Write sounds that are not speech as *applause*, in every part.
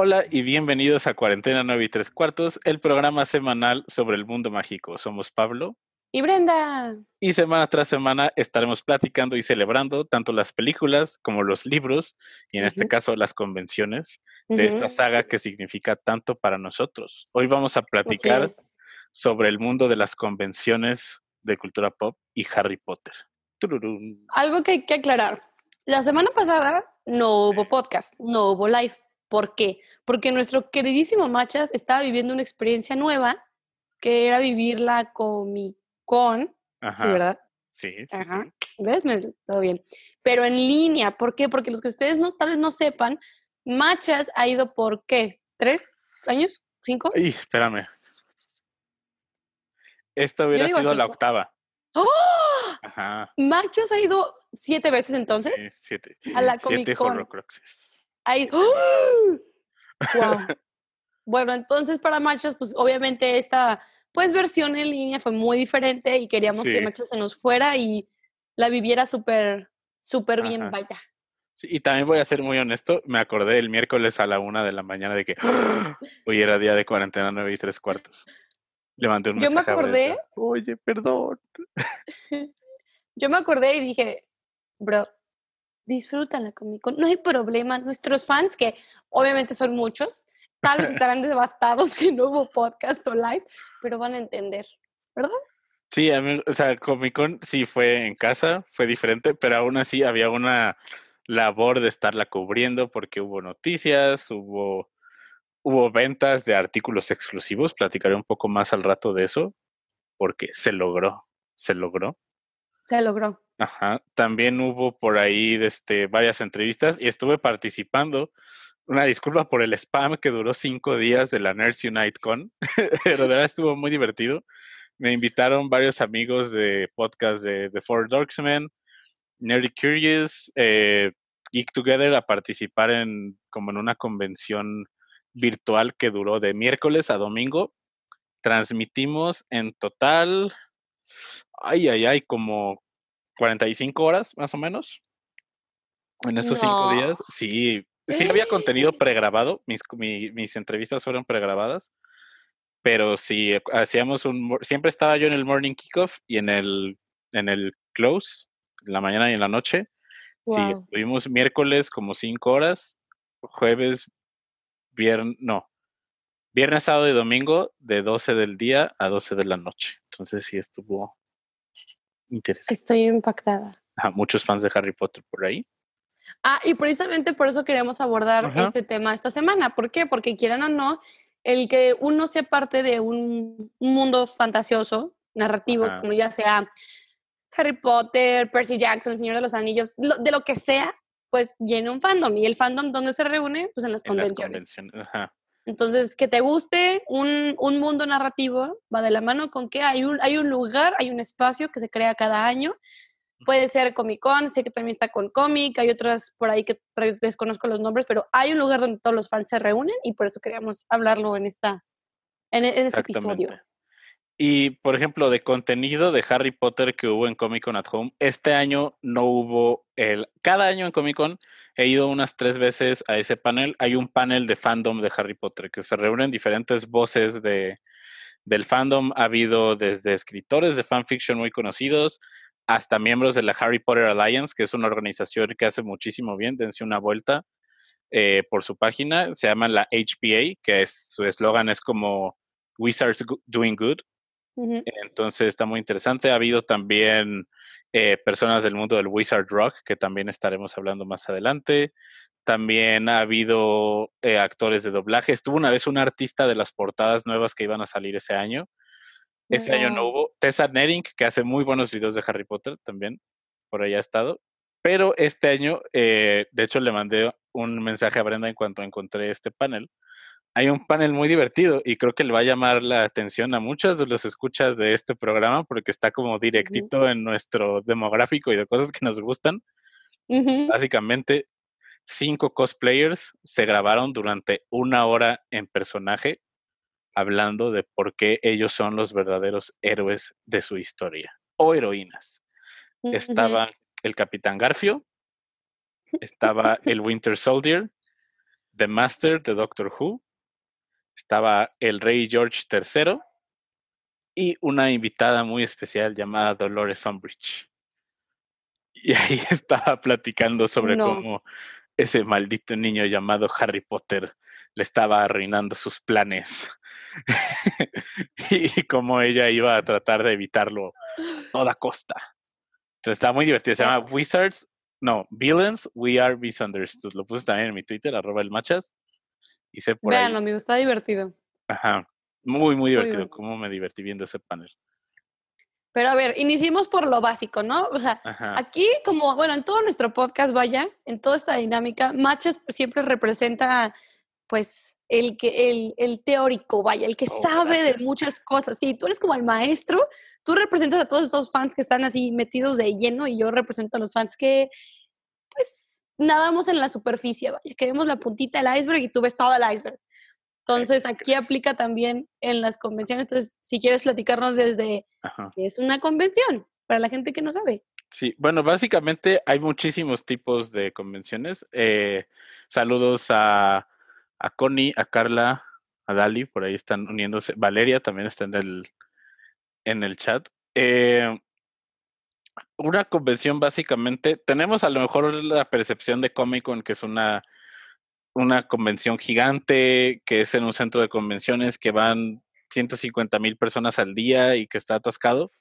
Hola y bienvenidos a Cuarentena 9 y 3 cuartos, el programa semanal sobre el mundo mágico. Somos Pablo y Brenda. Y semana tras semana estaremos platicando y celebrando tanto las películas como los libros y en este caso las convenciones de esta saga que significa tanto para nosotros. Hoy vamos a platicar sobre el mundo de las convenciones de cultura pop y Harry Potter. Algo que hay que aclarar. La semana pasada no hubo podcast, no hubo live. ¿Por qué? Porque nuestro queridísimo Machas estaba viviendo una experiencia nueva, que era vivir la Comic Con, ¿sí, verdad? Sí, sí, Ajá. ¿Ves? todo bien. Pero en línea, ¿por qué? Porque los que ustedes no, tal vez no sepan, Machas ha ido por qué? ¿Tres años? ¿Cinco? Ay, espérame. Esta hubiera sido la octava. ¡Oh! Ajá. Machas ha ido siete veces entonces. Sí, siete. A la Comic Con. ¡Oh! *laughs* bueno, entonces para Machas, pues obviamente esta pues versión en línea fue muy diferente y queríamos que Machas se nos fuera y la viviera súper, súper bien, vaya. Sí, y también voy a ser muy honesto, me acordé el miércoles a la una de la mañana de que hoy era día de cuarentena nueve y tres cuartos. Le mandé un Yo me acordé. Oye, perdón. *laughs* Yo me acordé y dije, bro, disfrútala conmigo, no hay problema. Nuestros fans, que obviamente son muchos, tal vez *laughs* estarán devastados que no hubo podcast o live, pero van a entender, ¿verdad? Sí, a mí, o sea, Comic Con sí fue en casa, fue diferente, pero aún así había una labor de estarla cubriendo porque hubo noticias, hubo, hubo ventas de artículos exclusivos, platicaré un poco más al rato de eso, porque se logró, se logró. Se logró. Ajá. También hubo por ahí este, varias entrevistas y estuve participando. Una disculpa por el spam que duró cinco días de la Nerds Unite Con, *laughs* pero de verdad estuvo muy divertido. Me invitaron varios amigos de podcast de The Four Dorksmen, Nerdy Curious, eh, Geek Together a participar en como en una convención virtual que duró de miércoles a domingo. Transmitimos en total, ay, ay, ay, como 45 horas más o menos. En esos cinco días, sí, sí había contenido pregrabado, mis, mis entrevistas fueron pregrabadas, pero sí, hacíamos un, siempre estaba yo en el morning kickoff y en el, en el close, en la mañana y en la noche. Sí, tuvimos miércoles como cinco horas, jueves, viernes, no, viernes, sábado y domingo de 12 del día a 12 de la noche. Entonces sí estuvo interesante. Estoy impactada. muchos fans de Harry Potter por ahí. Ah, y precisamente por eso queremos abordar este tema esta semana. ¿Por qué? Porque quieran o no, el que uno sea parte de un, mundo fantasioso, narrativo, como ya sea Harry Potter, Percy Jackson, El Señor de los Anillos, de lo que sea, pues llena un fandom. ¿Y el fandom dónde se reúne? Pues en las convenciones. Ajá. Entonces, que te guste un, un, mundo narrativo va de la mano con que hay un, hay un lugar, hay un espacio que se crea cada año. Puede ser Comic Con, sé que también está con cómic, hay otras por ahí que desconozco los nombres, pero hay un lugar donde todos los fans se reúnen y por eso queríamos hablarlo en, esta, en, en este episodio. Y, por ejemplo, de contenido de Harry Potter que hubo en Comic Con at Home, este año no hubo el... Cada año en Comic Con he ido unas tres veces a ese panel. Hay un panel de fandom de Harry Potter que se reúnen diferentes voces de, del fandom. Ha habido desde escritores de fanfiction muy conocidos hasta miembros de la Harry Potter Alliance, que es una organización que hace muchísimo bien. Dense una vuelta eh, por su página. Se llama la HPA, que es, su eslogan es como Wizards Doing Good. Entonces está muy interesante. Ha habido también eh, personas del mundo del Wizard Rock, que también estaremos hablando más adelante. También ha habido eh, actores de doblaje. Estuvo una vez un artista de las portadas nuevas que iban a salir ese año. Este año no hubo. Tessa Nering, que hace muy buenos videos de Harry Potter también, por ahí ha estado. Pero este año, eh, de hecho, le mandé un mensaje a Brenda en cuanto encontré este panel hay un panel muy divertido y creo que le va a llamar la atención a muchos de los escuchas de este programa porque está como directito en nuestro demográfico y de cosas que nos gustan. Básicamente, cinco cosplayers se grabaron durante una hora en personaje hablando de por qué ellos son los verdaderos héroes de su historia o heroínas. Estaba el Capitán Garfio, estaba *laughs* el Winter Soldier, The Master de Doctor Who, estaba el rey George III y una invitada muy especial llamada Dolores Umbridge. Y ahí *laughs* estaba platicando sobre cómo ese maldito niño llamado Harry Potter le estaba arruinando sus planes *laughs* y cómo ella iba a tratar de evitarlo a toda costa. Entonces está muy divertido. Se llama Wizards, no, Villains, We Are Misunderstood. Lo puse también en mi Twitter, arroba el machas. Hice por me gusta divertido. Ajá, muy, muy divertido. Cómo me divertí viendo ese panel. Pero a ver, iniciemos por lo básico, ¿no? O sea, aquí como, bueno, en todo nuestro podcast, vaya, en toda esta dinámica, Machas siempre representa, pues, el, que, el, el teórico, vaya, el que oh, sabe de muchas cosas. Sí, tú eres como el maestro, tú representas a todos estos fans que están así metidos de lleno y yo represento a los fans que, pues, nadamos en la superficie, vaya, queremos la puntita del iceberg y tú ves todo el iceberg. Entonces, aquí aplica también en las convenciones. Entonces, si quieres platicarnos desde qué es una convención, para la gente que no sabe. Sí, bueno, básicamente hay muchísimos tipos de convenciones. Eh, saludos a, a Connie, a Carla, a Dali, por ahí están uniéndose. Valeria también está en el, en el chat. Eh, una convención básicamente, tenemos a lo mejor la percepción de Comic Con que es una una convención gigante que es en un centro de convenciones que van 150 mil personas al día y que está atascado,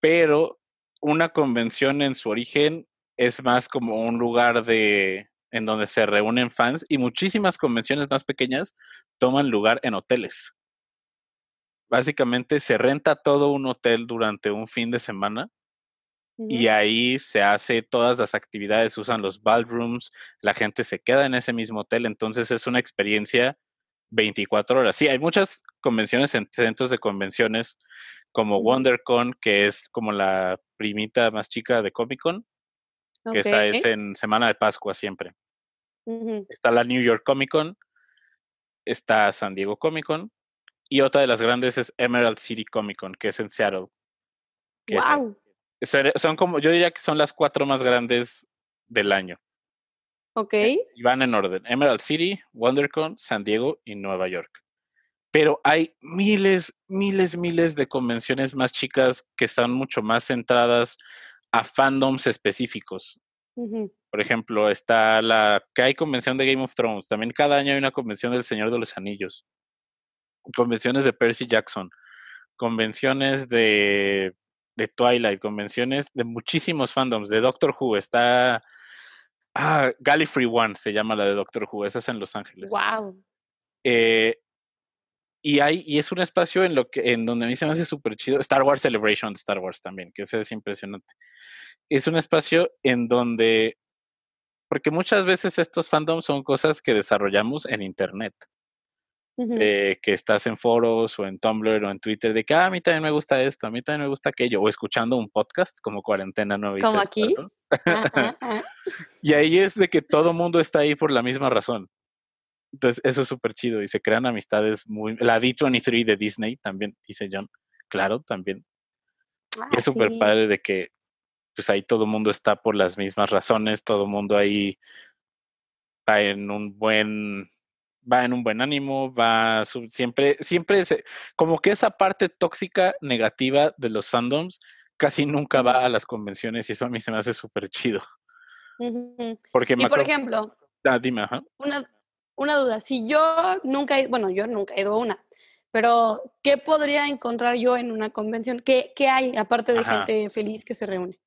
pero una convención en su origen es más como un lugar de en donde se reúnen fans y muchísimas convenciones más pequeñas toman lugar en hoteles. Básicamente se renta todo un hotel durante un fin de semana y ahí se hace todas las actividades, usan los ballrooms, la gente se queda en ese mismo hotel, entonces es una experiencia 24 horas. Sí, hay muchas convenciones en centros de convenciones como WonderCon, que es como la primita más chica de Comic Con, que esa es en Semana de Pascua siempre. Está la New York Comic Con, está San Diego Comic Con, y otra de las grandes es Emerald City Comic Con, que es en Seattle. wow son como, yo diría que son las cuatro más grandes del año. Ok. Y van en orden. Emerald City, WonderCon, San Diego y Nueva York. Pero hay miles, miles, miles de convenciones más chicas que están mucho más centradas a fandoms específicos. Por ejemplo, está la que hay convención de Game of Thrones. También cada año hay una convención del Señor de los Anillos. Convenciones de Percy Jackson. Convenciones de de Twilight, convenciones de muchísimos fandoms. De Doctor Who está. Ah, Gallifrey One se llama la de Doctor Who, esa es en Los Ángeles. Wow. Eh, y hay, y es un espacio en lo que, en donde a mí se me hace súper chido. Star Wars Celebration de Star Wars también, que ese es impresionante. Es un espacio en donde, porque muchas veces estos fandoms son cosas que desarrollamos en internet de que estás en foros o en Tumblr o en Twitter de que ah, a mí también me gusta esto, a mí también me gusta aquello, o escuchando un podcast como Cuarentena No Como aquí. *laughs* y ahí es de que todo mundo está ahí por la misma razón. Entonces, eso es súper chido y se crean amistades muy... La D23 de Disney también, dice John. Claro, también. y es ah, súper padre de que pues ahí todo el mundo está por las mismas razones, todo el mundo ahí va en un buen va en un buen ánimo, va siempre, siempre como que esa parte tóxica negativa de los fandoms casi nunca va a las convenciones y eso a mí se me hace súper chido. Porque y por ejemplo, ah, dime, Una, una duda, si yo nunca, he, bueno, yo nunca he ido a una, pero ¿qué podría encontrar yo en una convención? ¿Qué, qué hay aparte de gente feliz que se reúne?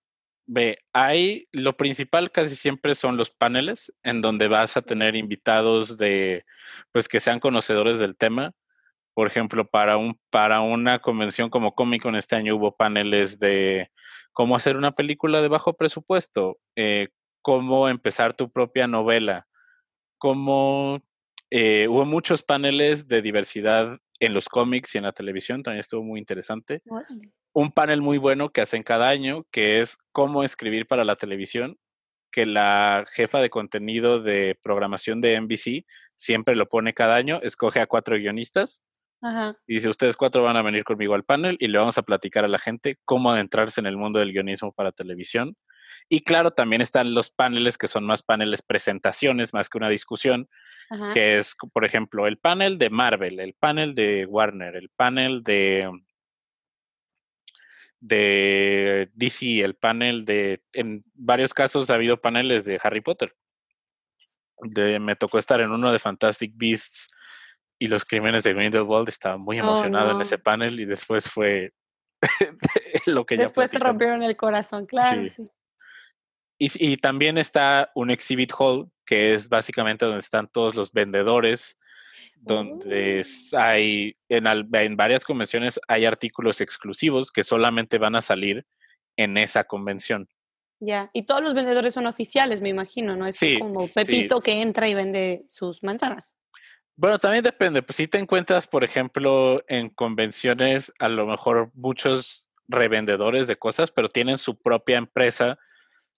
Ve, hay lo principal casi siempre son los paneles en donde vas a tener invitados de pues que sean conocedores del tema. Por ejemplo, para un para una convención como Comic Con este año hubo paneles de cómo hacer una película de bajo presupuesto, eh, cómo empezar tu propia novela, cómo eh, hubo muchos paneles de diversidad en los cómics y en la televisión, también estuvo muy interesante. Un panel muy bueno que hacen cada año, que es cómo escribir para la televisión, que la jefa de contenido de programación de NBC siempre lo pone cada año, escoge a cuatro guionistas y dice, ustedes cuatro van a venir conmigo al panel y le vamos a platicar a la gente cómo adentrarse en el mundo del guionismo para televisión. Y claro, también están los paneles que son más paneles presentaciones, más que una discusión, que es, por ejemplo, el panel de Marvel, el panel de Warner, el panel de de DC, el panel de, en varios casos ha habido paneles de Harry Potter. De, me tocó estar en uno de Fantastic Beasts y los crímenes de Grindelwald, estaba muy oh, emocionado en ese panel y después fue *laughs* lo que Después te rompieron el corazón, claro. Sí. Y, y, también está un exhibit hall, que es básicamente donde están todos los vendedores donde oh. hay, en, en varias convenciones hay artículos exclusivos que solamente van a salir en esa convención. Ya, y todos los vendedores son oficiales, me imagino, ¿no? Es como Pepito que entra y vende sus manzanas. Bueno, también depende. Pues si te encuentras, por ejemplo, en convenciones, a lo mejor muchos revendedores de cosas, pero tienen su propia empresa,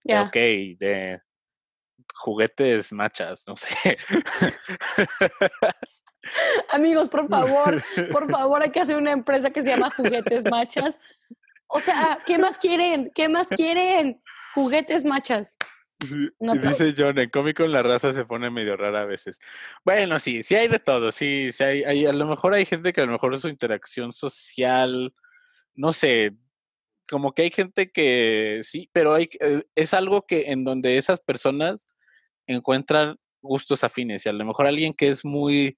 ya ok, de juguetes machas, no sé. Amigos, por favor, por *laughs* favor, hay que hacer una empresa que se llama Juguetes Machas. O sea, ¿qué más quieren? ¿Qué más quieren? Juguetes Machas. dice John, en Comic Con la raza se pone medio rara a veces. Bueno, sí, sí hay de todo, sí, sí hay, hay, a lo mejor hay gente que a lo mejor su interacción social, no sé, como que hay gente que sí, pero hay, eh, es algo que en donde esas personas encuentran gustos afines y a lo mejor alguien que es muy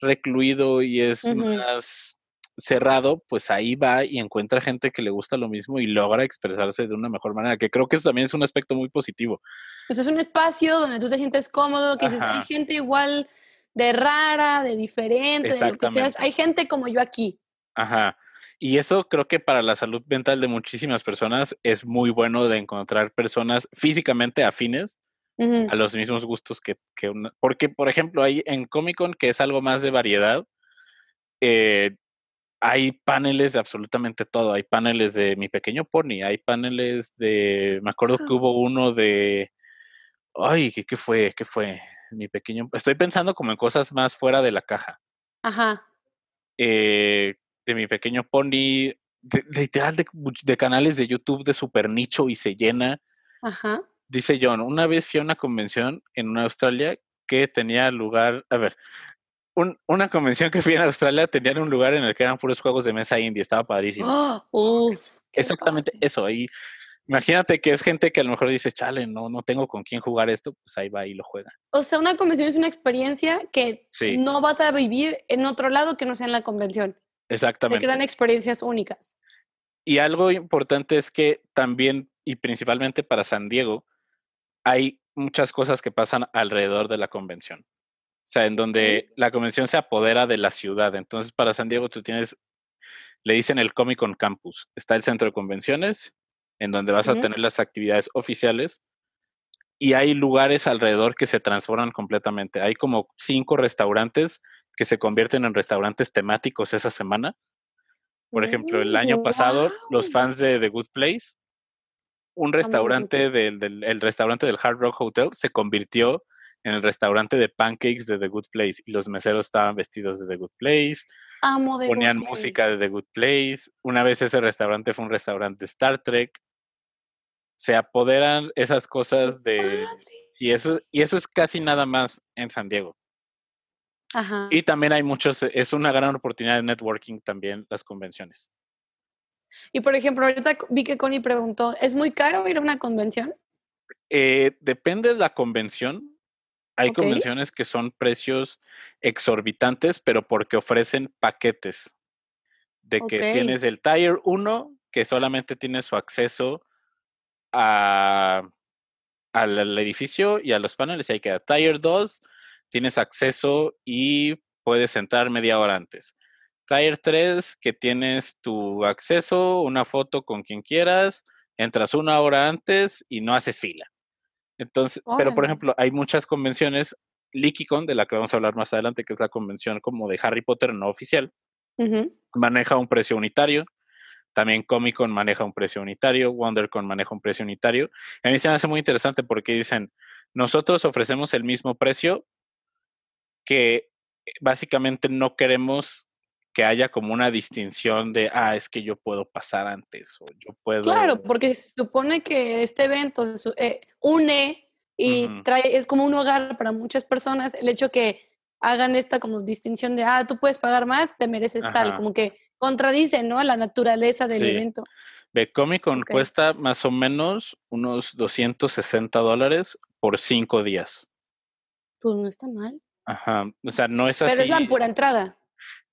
recluido y es más cerrado, pues ahí va y encuentra gente que le gusta lo mismo y logra expresarse de una mejor manera, que creo que eso también es un aspecto muy positivo. Pues es un espacio donde tú te sientes cómodo, que dices, hay gente igual de rara, de diferente, de lo que seas. Hay gente como yo aquí. Ajá. Y eso creo que para la salud mental de muchísimas personas es muy bueno de encontrar personas físicamente afines a los mismos gustos que, que una. Porque, por ejemplo, hay en Comic Con, que es algo más de variedad, eh, hay paneles de absolutamente todo. Hay paneles de Mi Pequeño Pony, hay paneles de. Me acuerdo que hubo uno de. Ay, ¿qué, ¿qué, fue? ¿Qué fue? Mi pequeño. Estoy pensando como en cosas más fuera de la caja. Ajá. Eh, de mi pequeño pony, literal de, de, canales de YouTube de super nicho y se llena. Ajá. Dice John, una vez fui a una convención en Australia que tenía lugar, a ver, una convención que fui en Australia tenía un lugar en el que eran puros juegos de mesa indie, estaba padrísimo. ¡Oh! Exactamente eso, ahí imagínate que es gente que a lo mejor dice, chale, no, no tengo con quién jugar esto, pues ahí va y lo juega. O sea, una convención es una experiencia que no vas a vivir en otro lado que no sea en la convención. Exactamente. Te crean experiencias únicas. Y algo importante es que también, y principalmente para San Diego, hay muchas cosas que pasan alrededor de la convención. O sea, en donde la convención se apodera de la ciudad. Entonces, para San Diego tú tienes, le dicen el Comic Con Campus. Está el centro de convenciones, en donde vas a tener las actividades oficiales. Y hay lugares alrededor que se transforman completamente. Hay como cinco restaurantes que se convierten en restaurantes temáticos esa semana. Por ejemplo, el año pasado, los fans de The Good Place un restaurante del, el restaurante del Hard Rock Hotel se convirtió en el restaurante de pancakes de The Good Place y los meseros estaban vestidos de The Good Place. ponían música de The Good Place. Una vez ese restaurante fue un restaurante de Star Trek. Se apoderan esas cosas de y eso y eso es casi nada más en San Diego. Ajá. Y también hay muchos, es una gran oportunidad de networking también las convenciones. Y por ejemplo, ahorita vi que Connie preguntó, ¿es muy caro ir a una convención? Eh, depende de la convención. Hay convenciones que son precios exorbitantes, pero porque ofrecen paquetes. De que tienes el Tire 1, que solamente tiene su acceso a, al, edificio y a los paneles. Y hay que Tire 2, tienes acceso y puedes entrar media hora antes. Tier 3, que tienes tu acceso, una foto con quien quieras, entras una hora antes y no haces fila. Entonces, pero por ejemplo, hay muchas convenciones, LeakyCon, de la que vamos a hablar más adelante, que es la convención como de Harry Potter no oficial, maneja un precio unitario. También Comic Con maneja un precio unitario, WonderCon maneja un precio unitario. A mí se me hace muy interesante porque dicen, nosotros ofrecemos el mismo precio que básicamente no queremos que haya como una distinción de, ah, es que yo puedo pasar antes o yo puedo... Claro, porque se supone que este evento se, eh, une y trae, es como un hogar para muchas personas. El hecho que hagan esta como distinción de, ah, tú puedes pagar más, te mereces tal, como que contradice, ¿no? La naturaleza del evento. Comic Con cuesta más o menos unos 260 dólares por cinco días. Pues no está mal. Ajá, o sea, no es así. Pero es la pura entrada.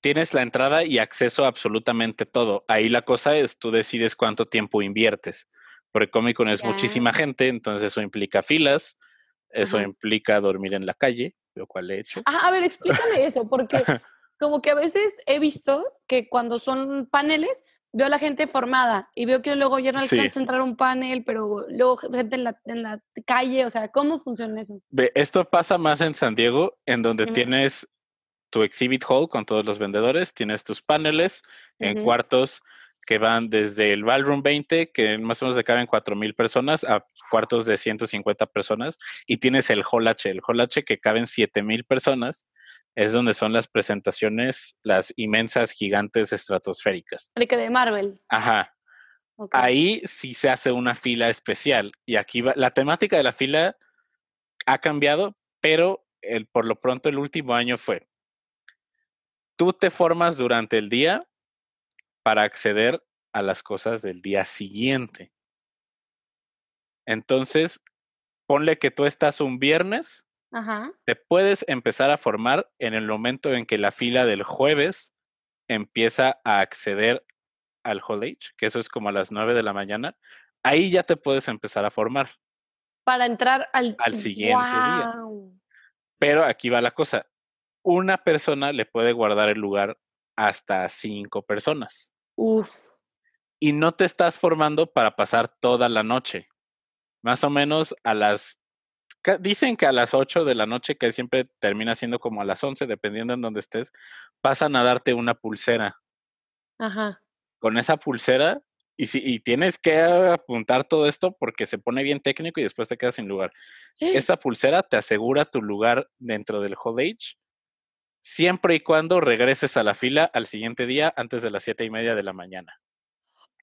Tienes la entrada y acceso a absolutamente todo. Ahí la cosa es, tú decides cuánto tiempo inviertes. Porque Comic Con es muchísima gente, entonces eso implica filas, eso implica dormir en la calle, lo cual he hecho. a ver, explícame eso, porque *laughs* como que a veces he visto que cuando son paneles, veo a la gente formada y veo que luego ya no alcanza a entrar un panel, pero luego gente en la, en la calle, o sea, ¿cómo funciona eso? Esto pasa más en San Diego, en donde tienes tu exhibit hall con todos los vendedores, tienes tus paneles en cuartos que van desde el Ballroom 20, que más o menos se caben 4.000 personas, a cuartos de 150 personas, y tienes el Hall H, el Hall H que caben 7.000 personas, es donde son las presentaciones, las inmensas, gigantes, estratosféricas. El que de Marvel. Ajá. Ahí sí se hace una fila especial, y aquí va, la temática de la fila ha cambiado, pero el, por lo pronto el último año fue, tú te formas durante el día, para acceder a las cosas del día siguiente. Entonces, ponle que tú estás un viernes, te puedes empezar a formar en el momento en que la fila del jueves empieza a acceder al Hall Age, que eso es como a las 9 de la mañana. Ahí ya te puedes empezar a formar. Para entrar al, al siguiente día. Pero aquí va la cosa. Una persona le puede guardar el lugar hasta cinco personas. Uf. Y no te estás formando para pasar toda la noche. Más o menos a las... Dicen que a las 8 de la noche, que siempre termina siendo como a las 11, dependiendo en donde estés, pasan a darte una pulsera. Ajá. Con esa pulsera, y, si, y tienes que apuntar todo esto porque se pone bien técnico y después te quedas sin lugar. Esa pulsera te asegura tu lugar dentro del Hall Age siempre y cuando regreses a la fila al siguiente día antes de las siete y media de la mañana.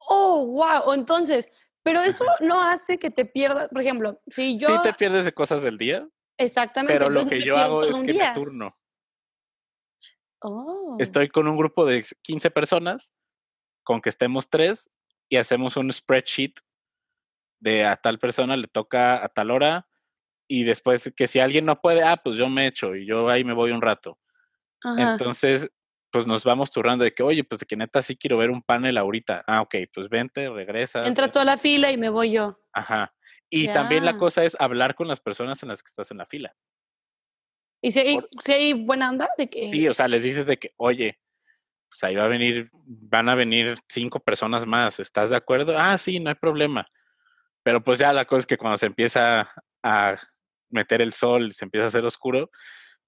Oh, wow. Entonces, pero eso no hace que te pierdas, por ejemplo, si yo... Sí te pierdes de cosas del día. Exactamente. Pero lo que yo hago es que me turno. Oh. Estoy con un grupo de 15 personas, con que estemos tres, y hacemos un spreadsheet de a tal persona le toca a tal hora, y después que si alguien no puede, ah, pues yo me echo y yo ahí me voy un rato. Entonces, pues nos vamos turrando de que, oye, pues de que neta sí quiero ver un panel ahorita. Ah, ok, pues vente, regresa. Entra tú a la fila y me voy yo. Ajá. Y también la cosa es hablar con las personas en las que estás en la fila. ¿Y si hay, si hay buena onda? De que... Sí, o sea, les dices de que, oye, pues ahí va a venir, van a venir cinco personas más, ¿estás de acuerdo? Ah, sí, no hay problema. Pero pues ya la cosa es que cuando se empieza a meter el sol, se empieza a hacer oscuro,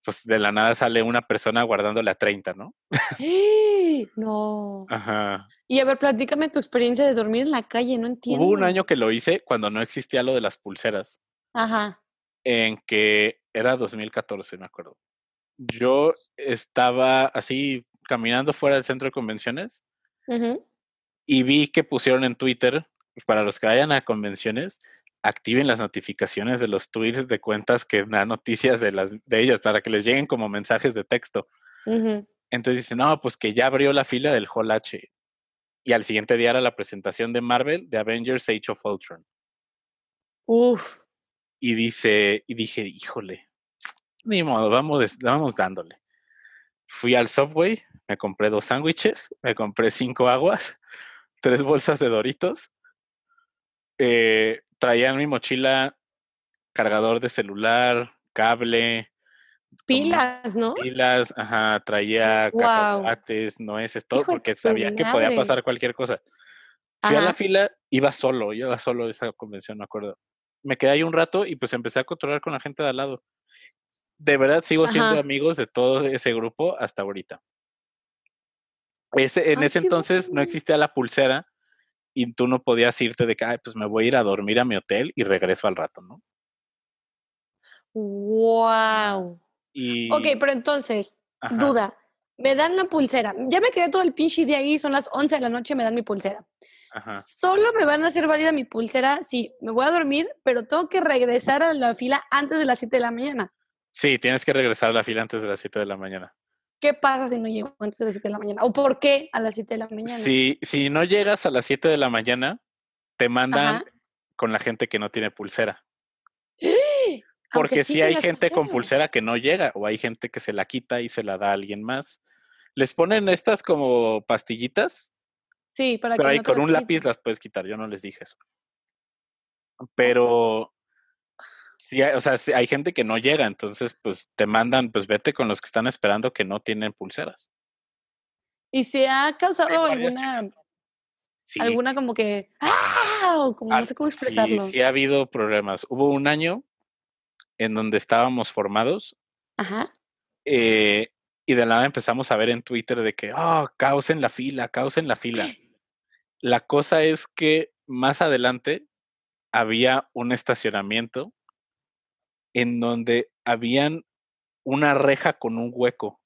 pues de la nada sale una persona guardándole a 30, ¿no? No. Ajá. Y a ver, platícame tu experiencia de dormir en la calle, no entiendo. Hubo un año que lo hice cuando no existía lo de las pulseras. Ajá. En que era 2014, me acuerdo. Yo estaba así caminando fuera del centro de convenciones y vi que pusieron en Twitter, para los que vayan a convenciones, activen las notificaciones de los tweets de cuentas que dan noticias de, las, de ellas para que les lleguen como mensajes de texto. Entonces dicen, no, pues que ya abrió la fila del Hall H. Y al siguiente día era la presentación de Marvel de Avengers Age of Ultron. Uf. Y dice, y dije, híjole, ni modo, vamos, vamos dándole. Fui al Subway, me compré dos sándwiches, me compré cinco aguas, *laughs* tres bolsas de Doritos. Eh, traía en mi mochila cargador de celular, cable. Pilas, ¿no? Pilas, ajá, traía wow. nueces, todo, porque sabía que podía pasar cualquier cosa. Fui a la fila, iba solo, iba solo a esa convención, me acuerdo. Me quedé ahí un rato y pues empecé a controlar con la gente de al lado. De verdad sigo siendo amigos de todo ese grupo hasta ahorita. Ese, en ese entonces no existía la pulsera y tú no podías irte de que, Ay, pues me voy a ir a dormir a mi hotel y regreso al rato, ¿no? Wow. Y... Ok, pero entonces, duda, me dan la pulsera. Ya me quedé todo el pinche día ahí, son las 11 de la noche, me dan mi pulsera. Ajá. Solo me van a hacer válida mi pulsera si me voy a dormir, pero tengo que regresar a la fila antes de las 7 de la mañana. Sí, tienes que regresar a la fila antes de las 7 de la mañana. ¿Qué pasa si no llego antes de las 7 de la mañana? ¿O por qué a las 7 de la mañana? Si, si no llegas a las 7 de la mañana, te mandan con la gente que no tiene pulsera. *gasps* Porque si hay gente con pulsera que no llega o hay gente que se la quita y se la da a alguien más. Les ponen estas como pastillitas. Sí, para pero ahí con un lápiz las puedes quitar. Yo no les dije eso. Pero sí, o sea, hay gente que no llega, entonces pues te mandan, pues vete con los que están esperando que no tienen pulseras. ¿Y se ha causado alguna alguna como que ¡ah! como no sé cómo expresarlo? Sí, sí ha habido problemas. Hubo un año en donde estábamos formados. Ajá. Eh, y de nada empezamos a ver en Twitter de que, oh, caos en la fila, caos en la fila. *gasps* La cosa es que más adelante había un estacionamiento en donde habían una reja con un hueco.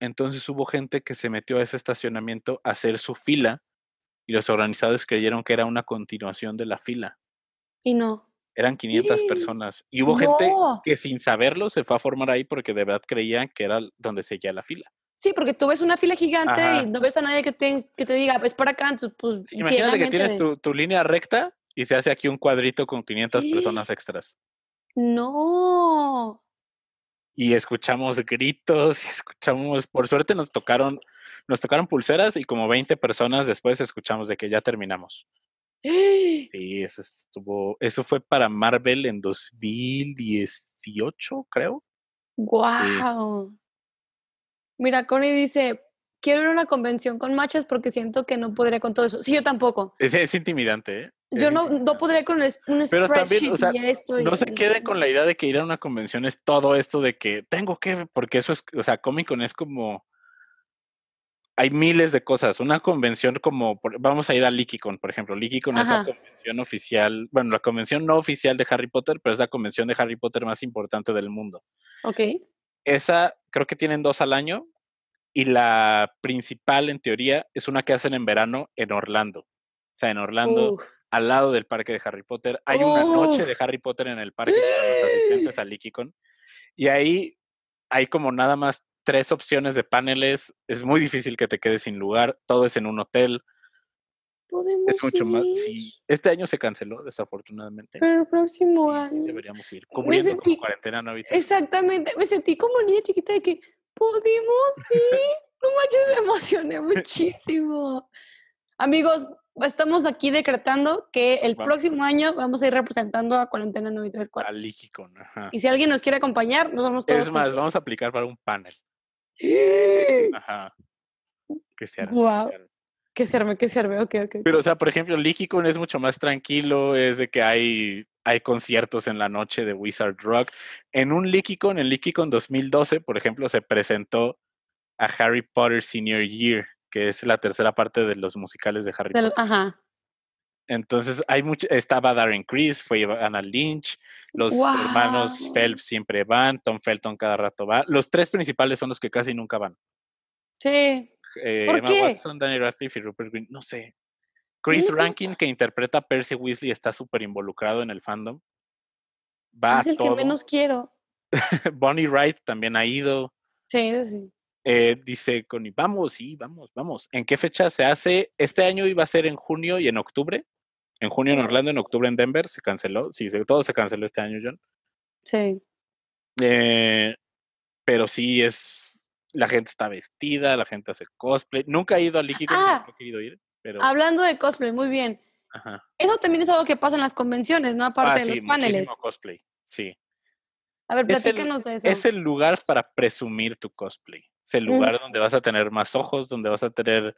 Entonces hubo gente que se metió a ese estacionamiento a hacer su fila y los organizadores creyeron que era una continuación de la fila. Y no. Eran 500 personas. Y hubo gente que sin saberlo se fue a formar ahí porque de verdad creían que era donde seguía la fila. Sí, porque tú ves una fila gigante y no ves a nadie que te, que te diga, pues por acá, pues... imagínate que tienes tu, tu, línea recta y se hace aquí un cuadrito con 500 personas extras. No. Y escuchamos gritos y escuchamos, por suerte nos tocaron, nos tocaron pulseras y como 20 personas después escuchamos de que ya terminamos. Sí, eso estuvo, eso fue para Marvel en 2018, creo. Wow. Mira, Connie dice, quiero ir a una convención con machas porque siento que no podría con todo eso. Sí, yo tampoco. Es, intimidante, ¿eh? Yo no, no podría con un Pero también, o sea, no se quede con la idea de que ir a una convención es todo esto de que tengo que, porque eso es, o sea, Comic Con es como hay miles de cosas. Una convención como, vamos a ir a LikiCon, por ejemplo. LikiCon es la convención oficial, bueno, la convención no oficial de Harry Potter, pero es la convención de Harry Potter más importante del mundo. Ok. Esa creo que tienen dos al año y la principal, en teoría, es una que hacen en verano en Orlando. O sea, en Orlando, al lado del parque de Harry Potter. Hay una noche de Harry Potter en el parque para los asistentes *gasps* a LikiCon. Y ahí hay como nada más tres opciones de paneles. Es muy difícil que te quedes sin lugar. Todo es en un hotel. Podemos es mucho más. Sí, este año se canceló, desafortunadamente. Pero el próximo año. Deberíamos ir cubriendo como cuarentena no Exactamente. Me sentí como niña chiquita de que podemos ir. *laughs* no manches, me emocioné muchísimo. Amigos, estamos aquí decretando que el próximo año vamos a ir representando a Cuarentena 934. Al ajá. Y si alguien nos quiere acompañar, nos vamos todos. Es más, vamos a aplicar para un panel. Ajá. Que se arme. Wow. Que se arme, que se arme, ok, ok. Pero, o sea, por ejemplo, Lígicon es mucho más tranquilo, es de que hay, hay conciertos en la noche de Wizard Rock. En un Lígicon, en Lígicon 2012, por ejemplo, se presentó a Harry Potter Senior Year, que es la tercera parte de los musicales de Harry Potter. Ajá. Entonces, hay mucho, estaba Darren Criss, fue Anna Lynch, los hermanos Phelps siempre van, Tom Felton cada rato va. Los tres principales son los que casi nunca van. Sí. Eh, ¿Por Emma qué? Watson, Daniel Radcliffe y Rupert Green, no sé. Chris Rankin, que interpreta a Percy Weasley, está súper involucrado en el fandom. Va es el que menos quiero. *laughs* Bonnie Wright también ha ido. Sí, sí. Eh, dice Connie, vamos, sí, vamos, vamos. ¿En qué fecha se hace? Este año iba a ser en junio y en octubre. En junio en Orlando, en octubre en Denver, se canceló. Sí, todo se canceló este año, John. Sí. Eh, pero sí es, la gente está vestida, la gente hace cosplay. Nunca he ido a Líquido, ah, no he querido ir. Pero... Hablando de cosplay, muy bien. Ajá. Eso también es algo que pasa en las convenciones, ¿no? Aparte ah, de los paneles. cosplay, sí. A ver, platícanos de eso. Es el lugar para presumir tu cosplay. Es el lugar donde vas a tener más ojos, donde vas a tener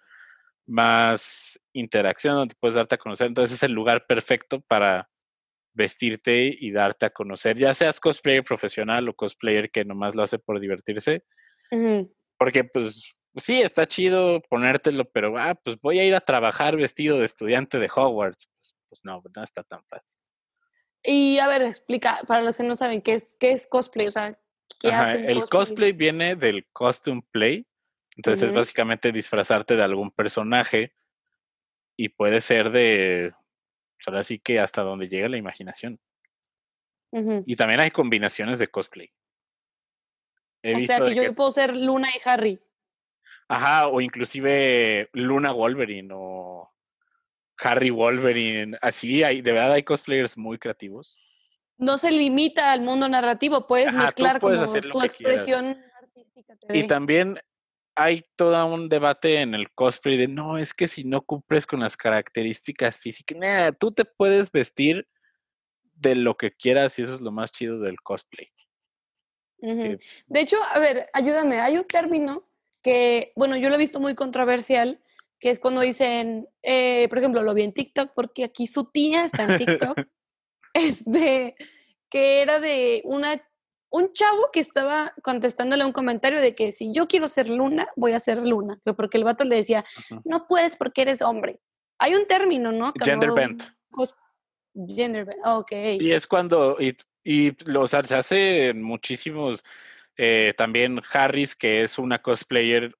más interacción, donde puedes darte a conocer. Entonces es el lugar perfecto para vestirte y darte a conocer, ya seas cosplayer profesional o cosplayer que nomás lo hace por divertirse. Porque pues sí, está chido ponértelo, pero ah, pues voy a ir a trabajar vestido de estudiante de Hogwarts. Pues, pues no, no está tan fácil. Y a ver, explica, para los que no saben, ¿qué es, qué es cosplay? O sea, ¿qué hace El cosplay? viene del costume play. Entonces es básicamente disfrazarte de algún personaje y puede ser de, pues, ahora sí que hasta donde llega la imaginación. Y también hay combinaciones de cosplay. o sea que yo puedo ser Luna y Harry. Ajá, o inclusive Luna Wolverine o Harry Wolverine. Así hay, de verdad hay cosplayers muy creativos. No se limita al mundo narrativo, puedes mezclar como tu expresión artística. y también hay todo un debate en el cosplay de no, es que si no cumples con las características físicas, tú te puedes vestir de lo que quieras y eso es lo más chido del cosplay. De hecho, a ver, ayúdame, hay un término que, bueno, yo lo he visto muy controversial, que es cuando dicen, eh, por ejemplo, lo vi en TikTok, porque aquí su tía está en *laughs* TikTok, de que era de una, un chavo que estaba contestándole un comentario de que si yo quiero ser luna, voy a ser luna, que porque el vato le decía, no puedes porque eres hombre. Hay un término, ¿no? Gender bent. Gender bent, ok. Y es cuando, y, y lo, se hace muchísimos eh, también Harris, que es una cosplayer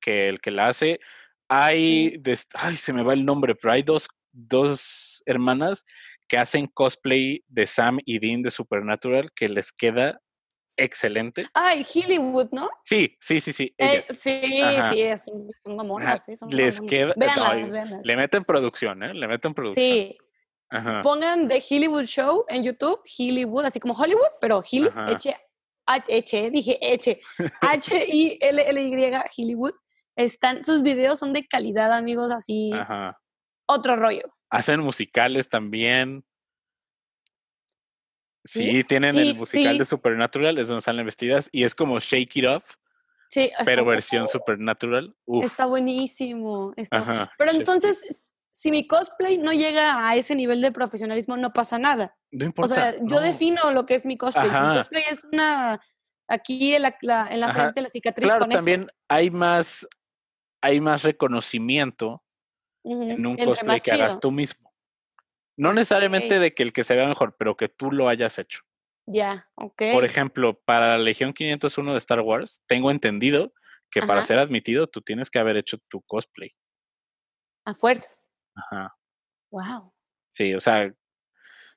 que el que la hace. Hay, ay, se me va el nombre, pero hay dos, dos hermanas que hacen cosplay de Sam y Dean de Supernatural que les queda excelente. Ay, Hollywood, ¿no? Sí, sí, sí, sí. Eh, sí, sí, son mamonas, sí, son Les queda. Le meten producción, ¿eh? Le meten producción. Sí. Pongan The Hollywood Show en YouTube, Hollywood, así como Hollywood, pero Hilly, H, dije H, *laughs* H-I-L-L-Y, Hollywood. Están, sus videos son de calidad, amigos, así. Otro rollo. Hacen musicales también. Sí, tienen el musical de Supernatural, es donde salen vestidas, y es como Shake It Off. Sí, pero versión Supernatural. Está buenísimo. pero entonces, si mi cosplay no llega a ese nivel de profesionalismo, no pasa nada. No importa. O sea, yo defino lo que es mi cosplay. mi cosplay es una. Aquí en la, en la frente, la cicatriz. Claro, también hay más. Hay más reconocimiento en un cosplay que hagas tú mismo. No necesariamente de que el que se vea mejor, pero que tú lo hayas hecho. Ya, ok. Por ejemplo, para la Legión 501 de Star Wars, tengo entendido que para ser admitido tú tienes que haber hecho tu cosplay. A fuerzas. Ajá. Wow. Sí, o sea,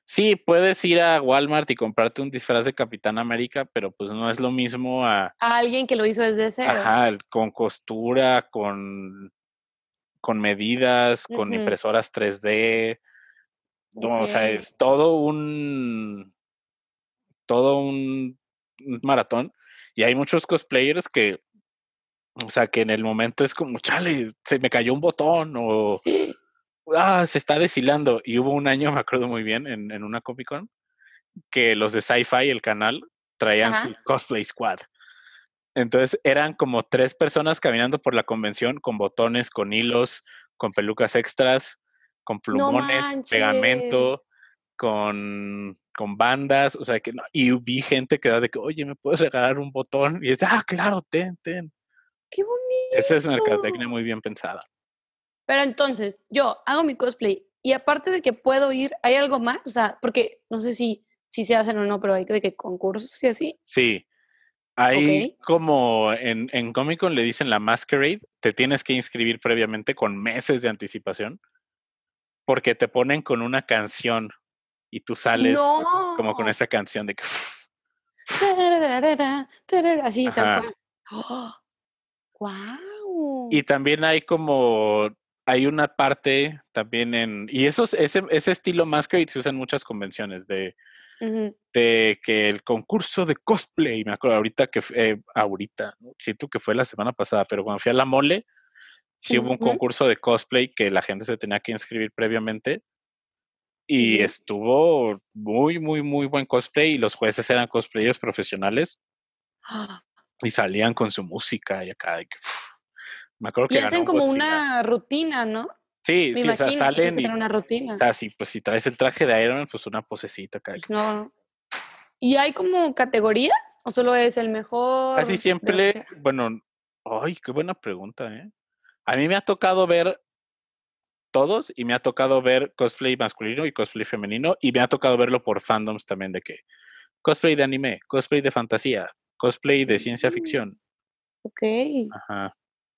sí, puedes ir a Walmart y comprarte un disfraz de Capitán América, pero pues no es lo mismo a... A alguien que lo hizo desde cero. Ajá, con costura, con, con medidas, con impresoras 3D. No, o sea, es todo un... Todo un maratón. Y hay muchos cosplayers que, o sea, que en el momento es como, chale, se me cayó un botón o *gasps* ah, se está deshilando. Y hubo un año, me acuerdo muy bien, en, en una Comic Con, que los de Sci-Fi, el canal, traían su cosplay squad. Entonces eran como tres personas caminando por la convención con botones, con hilos, con pelucas extras, con plumones, pegamento, con, con bandas, o sea que no, y vi gente que da de que, oye, ¿me puedes regalar un botón? Y es, ah, claro, ten, ten. ¡Qué bonito! Esa es mercadotecnia muy bien pensada. Pero entonces, yo hago mi cosplay y aparte de que puedo ir, ¿hay algo más? O sea, porque no sé si, si se hacen o no, pero hay de que concursos y así. Sí. Hay como en, en Comic Con le dicen la Masquerade, te tienes que inscribir previamente con meses de anticipación porque te ponen con una canción y tú sales como con esa canción de que... Así, tal ¡Wow! Y también hay como hay una parte también en. Y esos, ese, ese estilo Masquerade se usa en muchas convenciones de, de que el concurso de cosplay, me acuerdo ahorita que. Eh, ahorita, siento que fue la semana pasada, pero cuando fui a la mole, sí hubo un concurso de cosplay que la gente se tenía que inscribir previamente. Y estuvo muy, muy, muy buen cosplay. Y los jueces eran cosplayers profesionales. Y salían con su música y acá. De que, y hacen como una rutina, ¿no? Sí, sí, o sea, salen. y, una rutina. O sea, sí, pues si traes el traje de Iron Man, pues una posecita acá. Pues no. ¿Y hay como categorías? ¿O solo es el mejor? Casi siempre, bueno, ay, qué buena pregunta, ¿eh? A mí me ha tocado ver todos y me ha tocado ver cosplay masculino y cosplay femenino y me ha tocado verlo por fandoms también de que cosplay de anime, cosplay de fantasía, cosplay de ciencia mm. ficción. Ok. Ajá.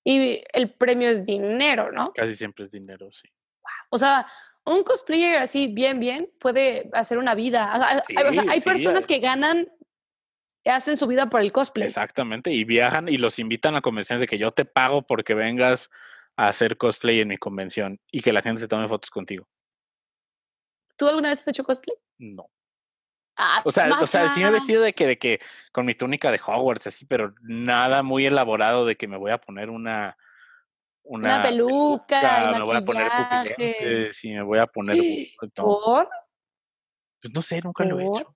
Y el premio es dinero, ¿no? Casi siempre es dinero, sí. Wow. O sea, un cosplayer así, bien, bien, puede hacer una vida. hay, personas que ganan, hacen su vida por el cosplay. Exactamente, y viajan y los invitan a convenciones de que yo te pago porque vengas a hacer cosplay en mi convención y que la gente se tome fotos contigo. ¿Tú alguna vez has hecho cosplay? No. Ah, o sea, o sea, sí me he vestido de que, de que con mi túnica de Hogwarts, así, pero nada muy elaborado de que me voy a poner una, una, peluca, me voy a poner pupilentes y me voy a poner *gasps* ¿Por? Pues no sé, nunca lo he hecho.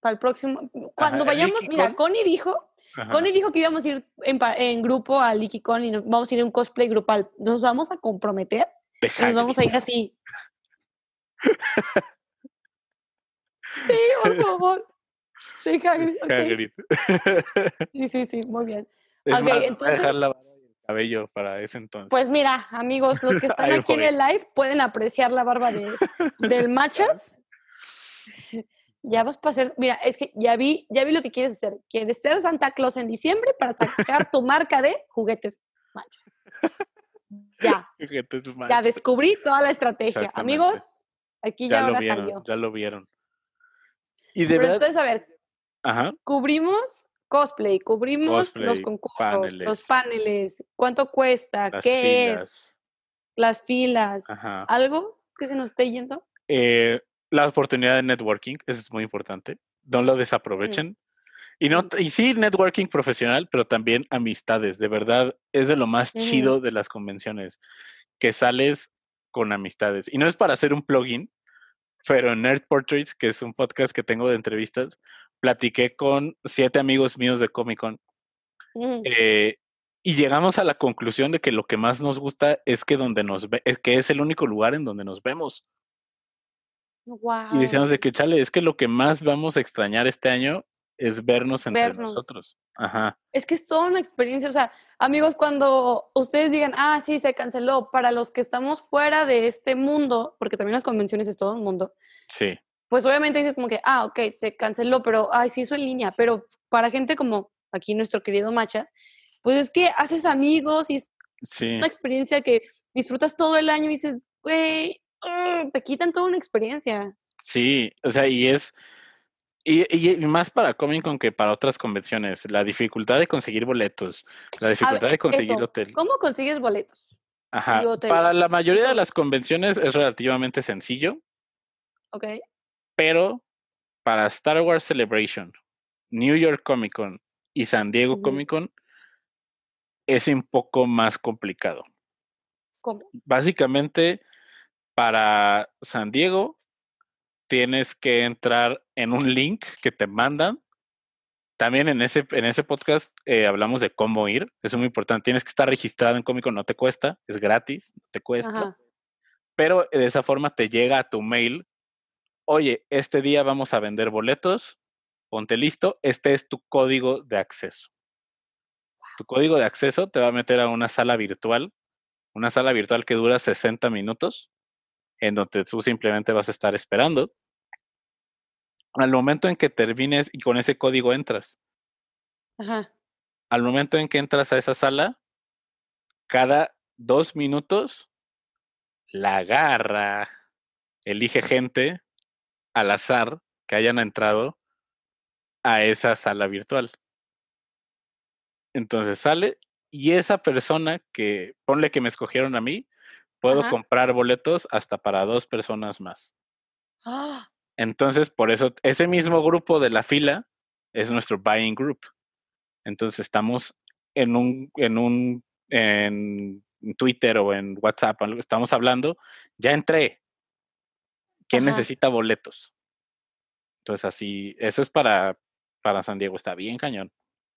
Para el próximo, cuando vayamos, mira, Connie dijo, Connie dijo que íbamos a ir en, grupo a LikiCon y nos vamos a ir en un cosplay grupal. Nos vamos a comprometer y nos vamos a ir así. *laughs* Sí, por favor. Sí, Hagrid. *laughs* Sí, sí, sí, muy bien. Es entonces, dejar la barba y el cabello para ese entonces. Pues mira, amigos, los que *laughs* están aquí en el live pueden apreciar la barba de, del Machas. *laughs* Ya vas para hacer, mira, es que ya vi, ya vi lo que quieres hacer. Quieres ser Santa Claus en diciembre para sacar tu marca de juguetes Machas. Ya. Juguetes Machas. Ya descubrí toda la estrategia. Amigos, aquí ya, ya ahora salió. Ya lo vieron. Y de Pero entonces, a ver, cubrimos cosplay, cubrimos los concursos, los paneles, cuánto cuesta, qué es, las filas, algo que se nos esté yendo. Eh, la oportunidad de networking, eso es muy importante. No lo desaprovechen. Y, no, y sí, networking profesional, pero también amistades. De verdad, es de lo más chido de las convenciones, que sales con amistades. Y no es para hacer un plugin, pero en Nerd Portraits, que es un podcast que tengo de entrevistas, platiqué con siete amigos míos de Comic Con. Eh, y llegamos a la conclusión de que lo que más nos gusta es que donde nos ve, es que es el único lugar en donde nos vemos. Y decíamos de que, chale, es que lo que más vamos a extrañar este año es vernos entre nosotros. Ajá. Es que es toda una experiencia. O sea, amigos, cuando ustedes digan, ah, sí, se canceló, para los que estamos fuera de este mundo, porque también las convenciones es todo un mundo. Sí. Pues obviamente dices como que, ah, ok, se canceló, pero, ay, sí, hizo en línea. Pero para gente como aquí nuestro querido Machas, pues es que haces amigos y es una experiencia que disfrutas todo el año y dices, güey, te quitan toda una experiencia. Sí, o sea, y es y, más para Comic Con que para otras convenciones. La dificultad de conseguir boletos, la dificultad de conseguir hotel. ¿Cómo consigues boletos? Ajá. Para la mayoría de las convenciones es relativamente sencillo. Ok. Pero para Star Wars Celebration, New York Comic Con y San Diego Comic Con es un poco más complicado. ¿Cómo? Básicamente, para San Diego tienes que entrar en un link que te mandan. También en ese, en ese podcast eh, hablamos de cómo ir. Eso es muy importante. Tienes que estar registrado en Cómico, no te cuesta, es gratis, no te cuesta. Pero de esa forma te llega a tu mail, oye, este día vamos a vender boletos, ponte listo, este es tu código de acceso. Tu código de acceso te va a meter a una sala virtual, una sala virtual que dura 60 minutos en donde tú simplemente vas a estar esperando. Al momento en que termines y con ese código entras. Ajá. Al momento en que entras a esa sala, cada dos minutos, la garra elige gente al azar que hayan entrado a esa sala virtual. Entonces sale y esa persona que, ponle que me escogieron a mí, puedo comprar boletos hasta para dos personas más. ¡Ah! Entonces, por eso, ese mismo grupo de la fila es nuestro buying group. Entonces, estamos en un, en un, en Twitter o en WhatsApp, estamos hablando, ya entré. ¿Quién necesita boletos? Entonces, así, eso es para, para San Diego, está bien cañón.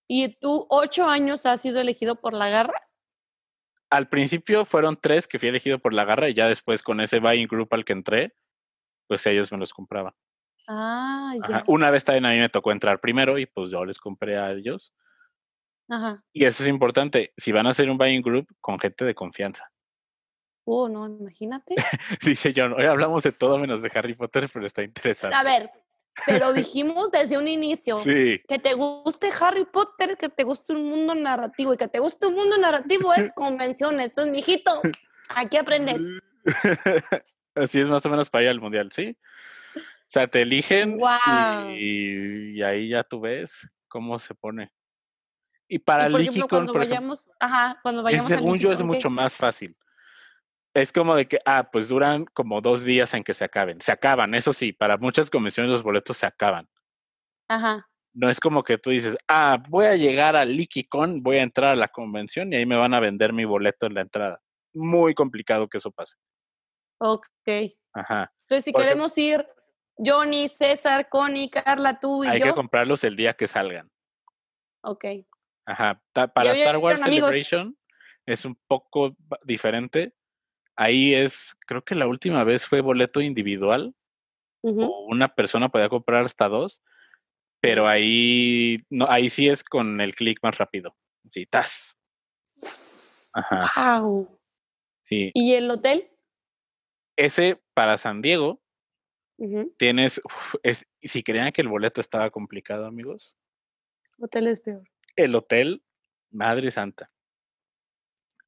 ¿Y tú ocho años has sido elegido por la garra? Al principio fueron tres que fui elegido por la garra y ya después con ese buying group al que entré, pues ellos me los compraban. Ah, ya. Una vez también a mí me tocó entrar primero y pues yo les compré a ellos. Ajá. Y eso es importante, si van a hacer un buying group con gente de confianza. Oh, no, imagínate. *laughs* Dice John, hoy hablamos de todo menos de Harry Potter, pero está interesante. A ver, pero dijimos desde un inicio que te guste Harry Potter, que te guste un mundo narrativo y que te guste un mundo narrativo es *laughs* convenciones. Entonces, mijito, aquí aprendes. *laughs* Así es más o menos para ir al mundial, ¿sí? O sea, te eligen y, ahí ya tú ves cómo se pone. Y para y por ejemplo, cuando vayamos, ajá, cuando vayamos según yo es mucho más fácil. Es como de que, ah, pues duran como dos días en que se acaben. Se acaban, eso sí, para muchas convenciones los boletos se acaban. Ajá. No es como que tú dices, ah, voy a llegar a LikiCon, voy a entrar a la convención y ahí me van a vender mi boleto en la entrada. Muy complicado que eso pase. Ok. Ajá. Entonces, si queremos ir Johnny, César, Connie, Carla, tú y hay yo. Hay que comprarlos el día que salgan. Ok. Ajá. Para Star Wars Celebration es un poco diferente. Ahí es, creo que la última vez fue boleto individual. o una persona podía comprar hasta dos. Pero ahí, no, ahí sí es con el clic más rápido. Sí, tas. Ajá. Wow. Sí. ¿Y el hotel? Ese para San Diego Tienes, si creían que el boleto estaba complicado, amigos. Hotel es peor. El hotel, Madre Santa.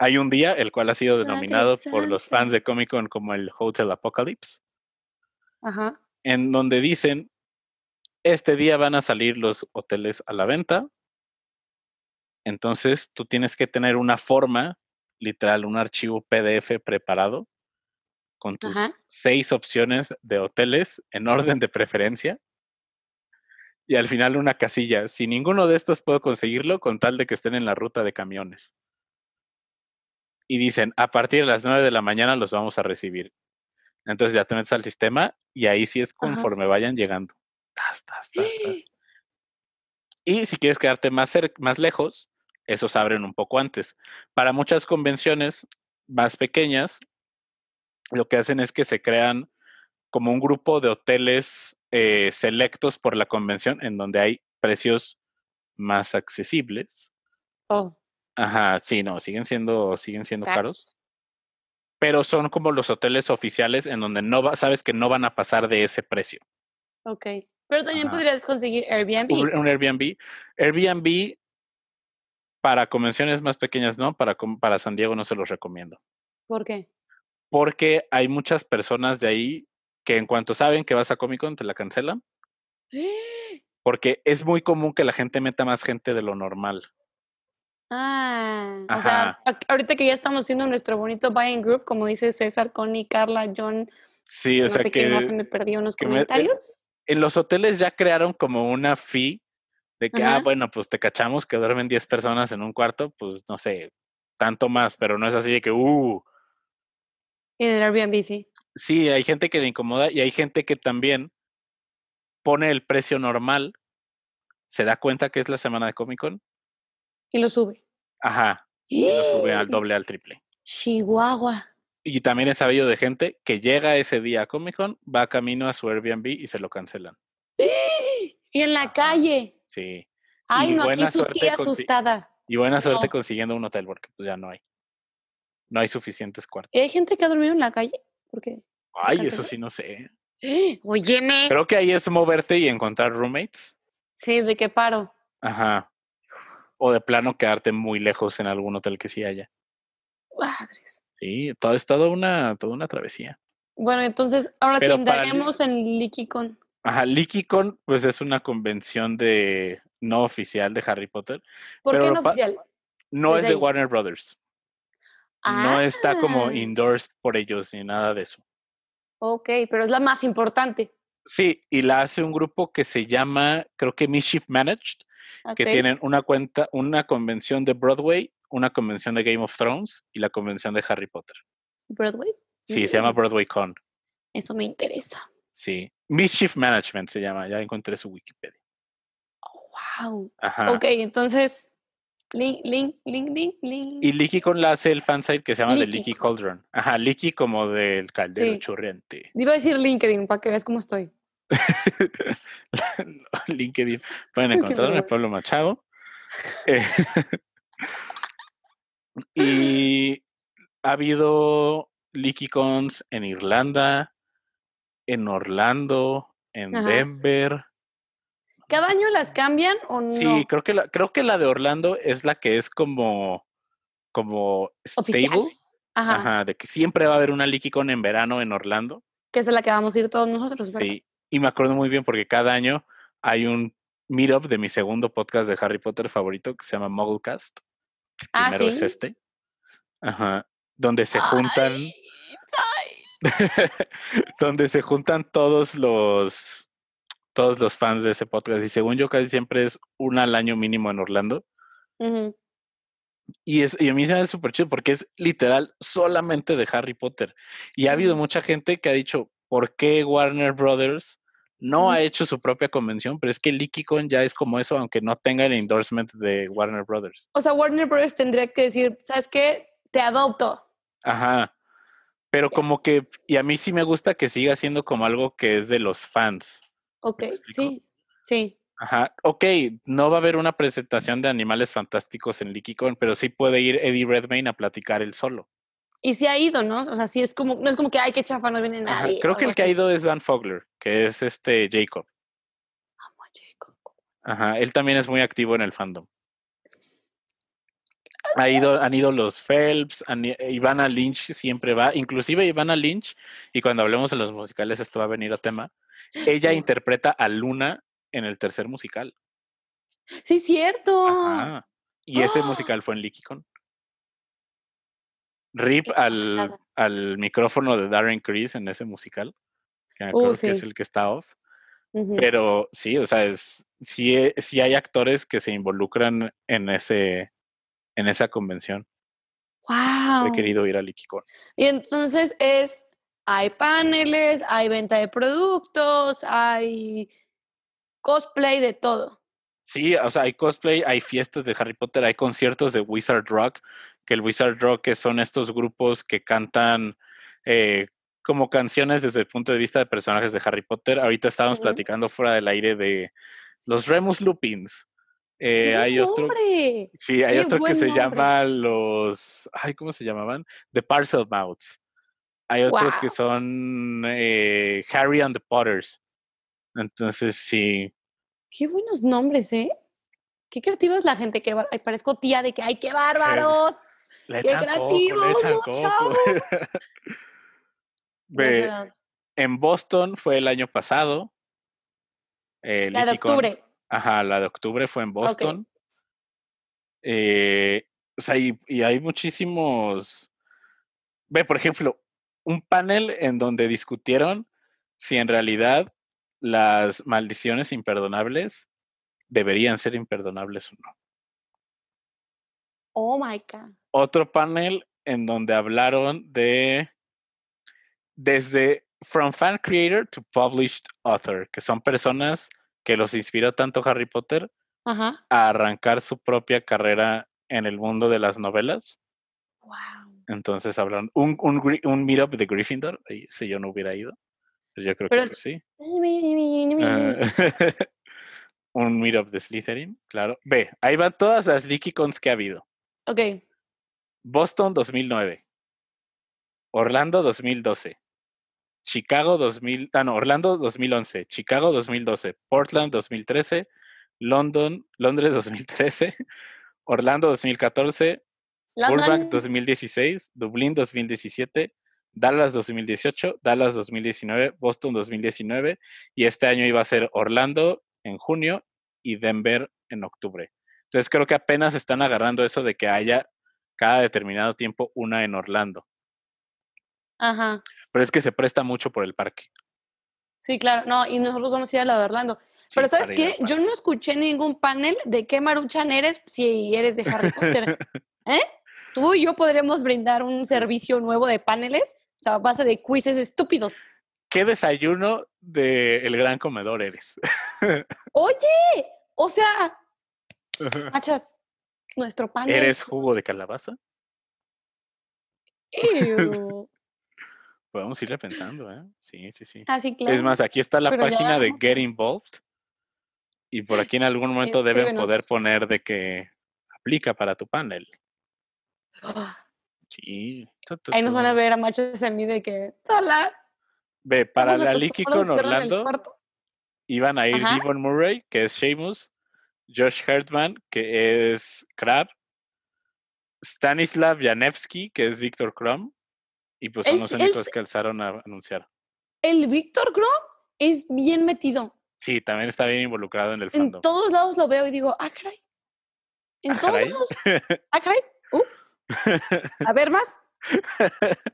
Hay un día, el cual ha sido denominado por los fans de Comic Con como el Hotel Apocalypse. Ajá. En donde dicen, este día van a salir los hoteles a la venta. Entonces tú tienes que tener una forma, literal, un archivo PDF preparado con tus seis opciones de hoteles en orden de preferencia. Y al final una casilla. Si ninguno de estos puedo conseguirlo, con tal de que estén en la ruta de camiones. Y dicen, a partir de las nueve de la mañana los vamos a recibir. Entonces ya te metes al sistema y ahí sí es conforme vayan llegando. Y si quieres quedarte más, más lejos, esos abren un poco antes. Para muchas convenciones más pequeñas, lo que hacen es que se crean como un grupo de hoteles eh, selectos por la convención en donde hay precios más accesibles. Oh. Ajá, sí, no, siguen siendo, siguen siendo caros. Pero son como los hoteles oficiales en donde no va, sabes que no van a pasar de ese precio. Ok. Pero también podrías conseguir Airbnb. Un, Airbnb. Airbnb para convenciones más pequeñas, ¿no? Para, para San Diego no se los recomiendo. ¿Por qué? porque hay muchas personas de ahí que en cuanto saben que vas a Comic Con te la cancelan. Porque es muy común que la gente meta más gente de lo normal. Ah, o sea, ahorita que ya estamos haciendo nuestro bonito buying group, como dice César, Connie, Carla, John. Sí, o no sé que, más se me perdió unos comentarios. en los hoteles ya crearon como una fee de que, ah, bueno, pues te cachamos que duermen 10 personas en un cuarto, pues no sé, tanto más, pero no es así de que, uh, en el Airbnb, sí. Sí, hay gente que le incomoda y hay gente que también pone el precio normal, se da cuenta que es la semana de Comic Con. Y lo sube. Ajá. Y lo sube al doble, al triple. Chihuahua. Y también he sabido de gente que llega ese día a Comic Con, va camino a su Airbnb y se lo cancelan. Y en la calle. Sí. Ay, no, aquí su tía asustada. Y buena suerte consiguiendo un hotel, porque pues ya no hay no hay suficientes cuartos. ¿Hay gente que ha dormido en la calle? Porque Ay, eso sí no sé. Óyeme. Creo que ahí es moverte y encontrar roommates. Sí, ¿de qué paro? Ajá. O de plano quedarte muy lejos en algún hotel que sí haya. Madres. Sí, todo es toda una, toda una travesía. Bueno, entonces, ahora sí indaguemos en LikiCon. Ajá, LikiCon, pues es una convención de no oficial de Harry Potter. ¿Por qué no oficial? No es de Warner Brothers. No está como Ah. endorsed por ellos ni nada de eso. Ok, pero es la más importante. Sí, y la hace un grupo que se llama, creo que Mischief Managed, que tienen una cuenta, una convención de Broadway, una convención de Game of Thrones y la convención de Harry Potter. ¿Broadway? Sí, se llama Broadway Con. Eso me interesa. Sí. Mischief Management se llama, ya encontré su Wikipedia. wow. Ajá. Ok, entonces, link, link, link, link, link. Y LikiCon la hace el fansite que se llama The. Leaky Cauldron. Ajá, Leaky como del caldero Sí. chorreante. Iba a decir LinkedIn para que veas cómo estoy. *laughs* LinkedIn. Pueden encontrarme. Pablo Machado. Eh, *laughs* y ha habido LeakyCons en Irlanda, en Orlando, en Ajá. Denver. ¿Cada año las cambian o no? Sí, creo que la, creo que la de Orlando es la que es como, como Oficial. stable. Ajá. de que siempre va a haber una LeakyCon en verano en Orlando. Que es la que vamos a ir todos nosotros, ¿verdad? Sí, y me acuerdo muy bien porque cada año hay un meetup de mi segundo podcast de Harry Potter favorito que se llama Mugglecast. ah, primero es este. Ajá. Donde se juntan. *laughs* donde se juntan todos los todos los fans de ese podcast. Y según yo, casi siempre es una al año mínimo en Orlando. Y, es, y a mí se me hace súper chido porque es literal solamente de Harry Potter. Y ha habido mucha gente que ha dicho, ¿por qué Warner Brothers no ha hecho su propia convención? Pero es que LeakyCon ya es como eso, aunque no tenga el endorsement de Warner Brothers. O sea, Warner Brothers tendría que decir, ¿sabes qué? Te adopto. Ajá. Pero como que, y a mí sí me gusta que siga siendo como algo que es de los fans. Ok, sí, sí. Ajá, ok, no va a haber una presentación de animales fantásticos en LeakyCon, pero sí puede ir Eddie Redmayne a platicar él solo. Y sí ha ido, ¿no? O sea, sí es como, no es como que, ay, qué chafa, no viene nadie. creo que el que ha ido es Dan Fogler, que es este Jacob. Amo a Jacob. Ajá, él también es muy activo en el fandom. Ha ido, han ido los Phelps, Ivana Lynch siempre va, inclusive Ivana Lynch, y cuando hablemos de los musicales esto va a venir a tema, ella interpreta a Luna en el tercer musical. Sí, cierto. Y ese ¡Ah! musical fue en LeakyCon. Rip al, al, micrófono de Darren Criss en ese musical, que uh, que es el que está off. Pero sí, o sea, es, sí, hay actores que se involucran en ese en esa convención. Wow. He querido ir a LeakyCon. Y entonces es, hay paneles, hay venta de productos, hay cosplay de todo. Sí, o sea, hay cosplay, hay fiestas de Harry Potter, hay conciertos de Wizard Rock, que el Wizard Rock son estos grupos que cantan eh, como canciones desde el punto de vista de personajes de Harry Potter. Ahorita estábamos platicando fuera del aire de los Remus Lupins. Eh, hay otro. Sí, hay otro que se llama los. Ay, ¿cómo se llamaban? The Parcel Mouths. Hay otros que son eh, Harry and the Potters. Entonces, sí. Qué buenos nombres, ¿eh? Qué creativa es la gente que ay, parezco tía de que ay, qué bárbaros. Qué creativos, *laughs* en Boston fue el año pasado. la de octubre. Ajá, la de octubre fue en Boston. Eh, o sea, y, y, hay muchísimos. Ve, por ejemplo, un panel en donde discutieron si en realidad las maldiciones imperdonables deberían ser imperdonables o no. Oh my God. Otro panel en donde hablaron de desde From Fan Creator to Published Author, que son personas que los inspiró tanto Harry Potter a arrancar su propia carrera en el mundo de las novelas. Wow. Entonces hablaron un, un, un meetup de Gryffindor, si yo no hubiera ido. Pues yo creo que sí. *laughs* Un *laughs* meetup de Slytherin, claro. Ve, ahí van todas las LeakyCons que ha habido. Ok. Boston 2009. Orlando 2012. Chicago 2000, ah no, Orlando 2011, Chicago 2012, Portland 2013, London, Londres 2013, Orlando 2014, Burbank 2016, Dublín 2017, Dallas 2018, Dallas 2019, Boston 2019 y este año iba a ser Orlando en junio y Denver en octubre. Entonces creo que apenas están agarrando eso de que haya cada determinado tiempo una en Orlando. Ajá. Pero es que se presta mucho por el parque. Sí, claro. No, y nosotros vamos a ir a la de Orlando. Pero ¿sabes qué? Yo no escuché ningún panel de qué maruchan eres si eres de Harry Potter. *laughs* ¿Eh? Tú y yo podremos brindar un servicio nuevo de paneles o sea, a base de quizzes estúpidos. ¿Qué desayuno del el gran comedor eres? *laughs* Oye, o sea, machas, nuestro panel. ¿Eres jugo de calabaza? *laughs* Podemos irle pensando, ¿eh? Sí, sí, sí. Ah, sí, claro. Es más, aquí está la página de Get Involved. Y por aquí en algún momento deben poder poner de que aplica para tu panel. ¡Ah! Sí. Ahí nos van a ver a machos en mí de que, hola. Ve, para la Licky con Orlando iban a ir Devon Murray, que es Sheamus, Josh Hartman, que es Crab, Stanislav Janevsky, que es Víctor Krum, y pues son los únicos que alzaron a anunciar. El Víctor Krum es bien metido. Sí, también está bien involucrado en el fandom. En todos lados lo veo y digo, ah, caray. En ¿Ah, todos lados. *laughs* Ah, caray. Uh. A ver más. *laughs*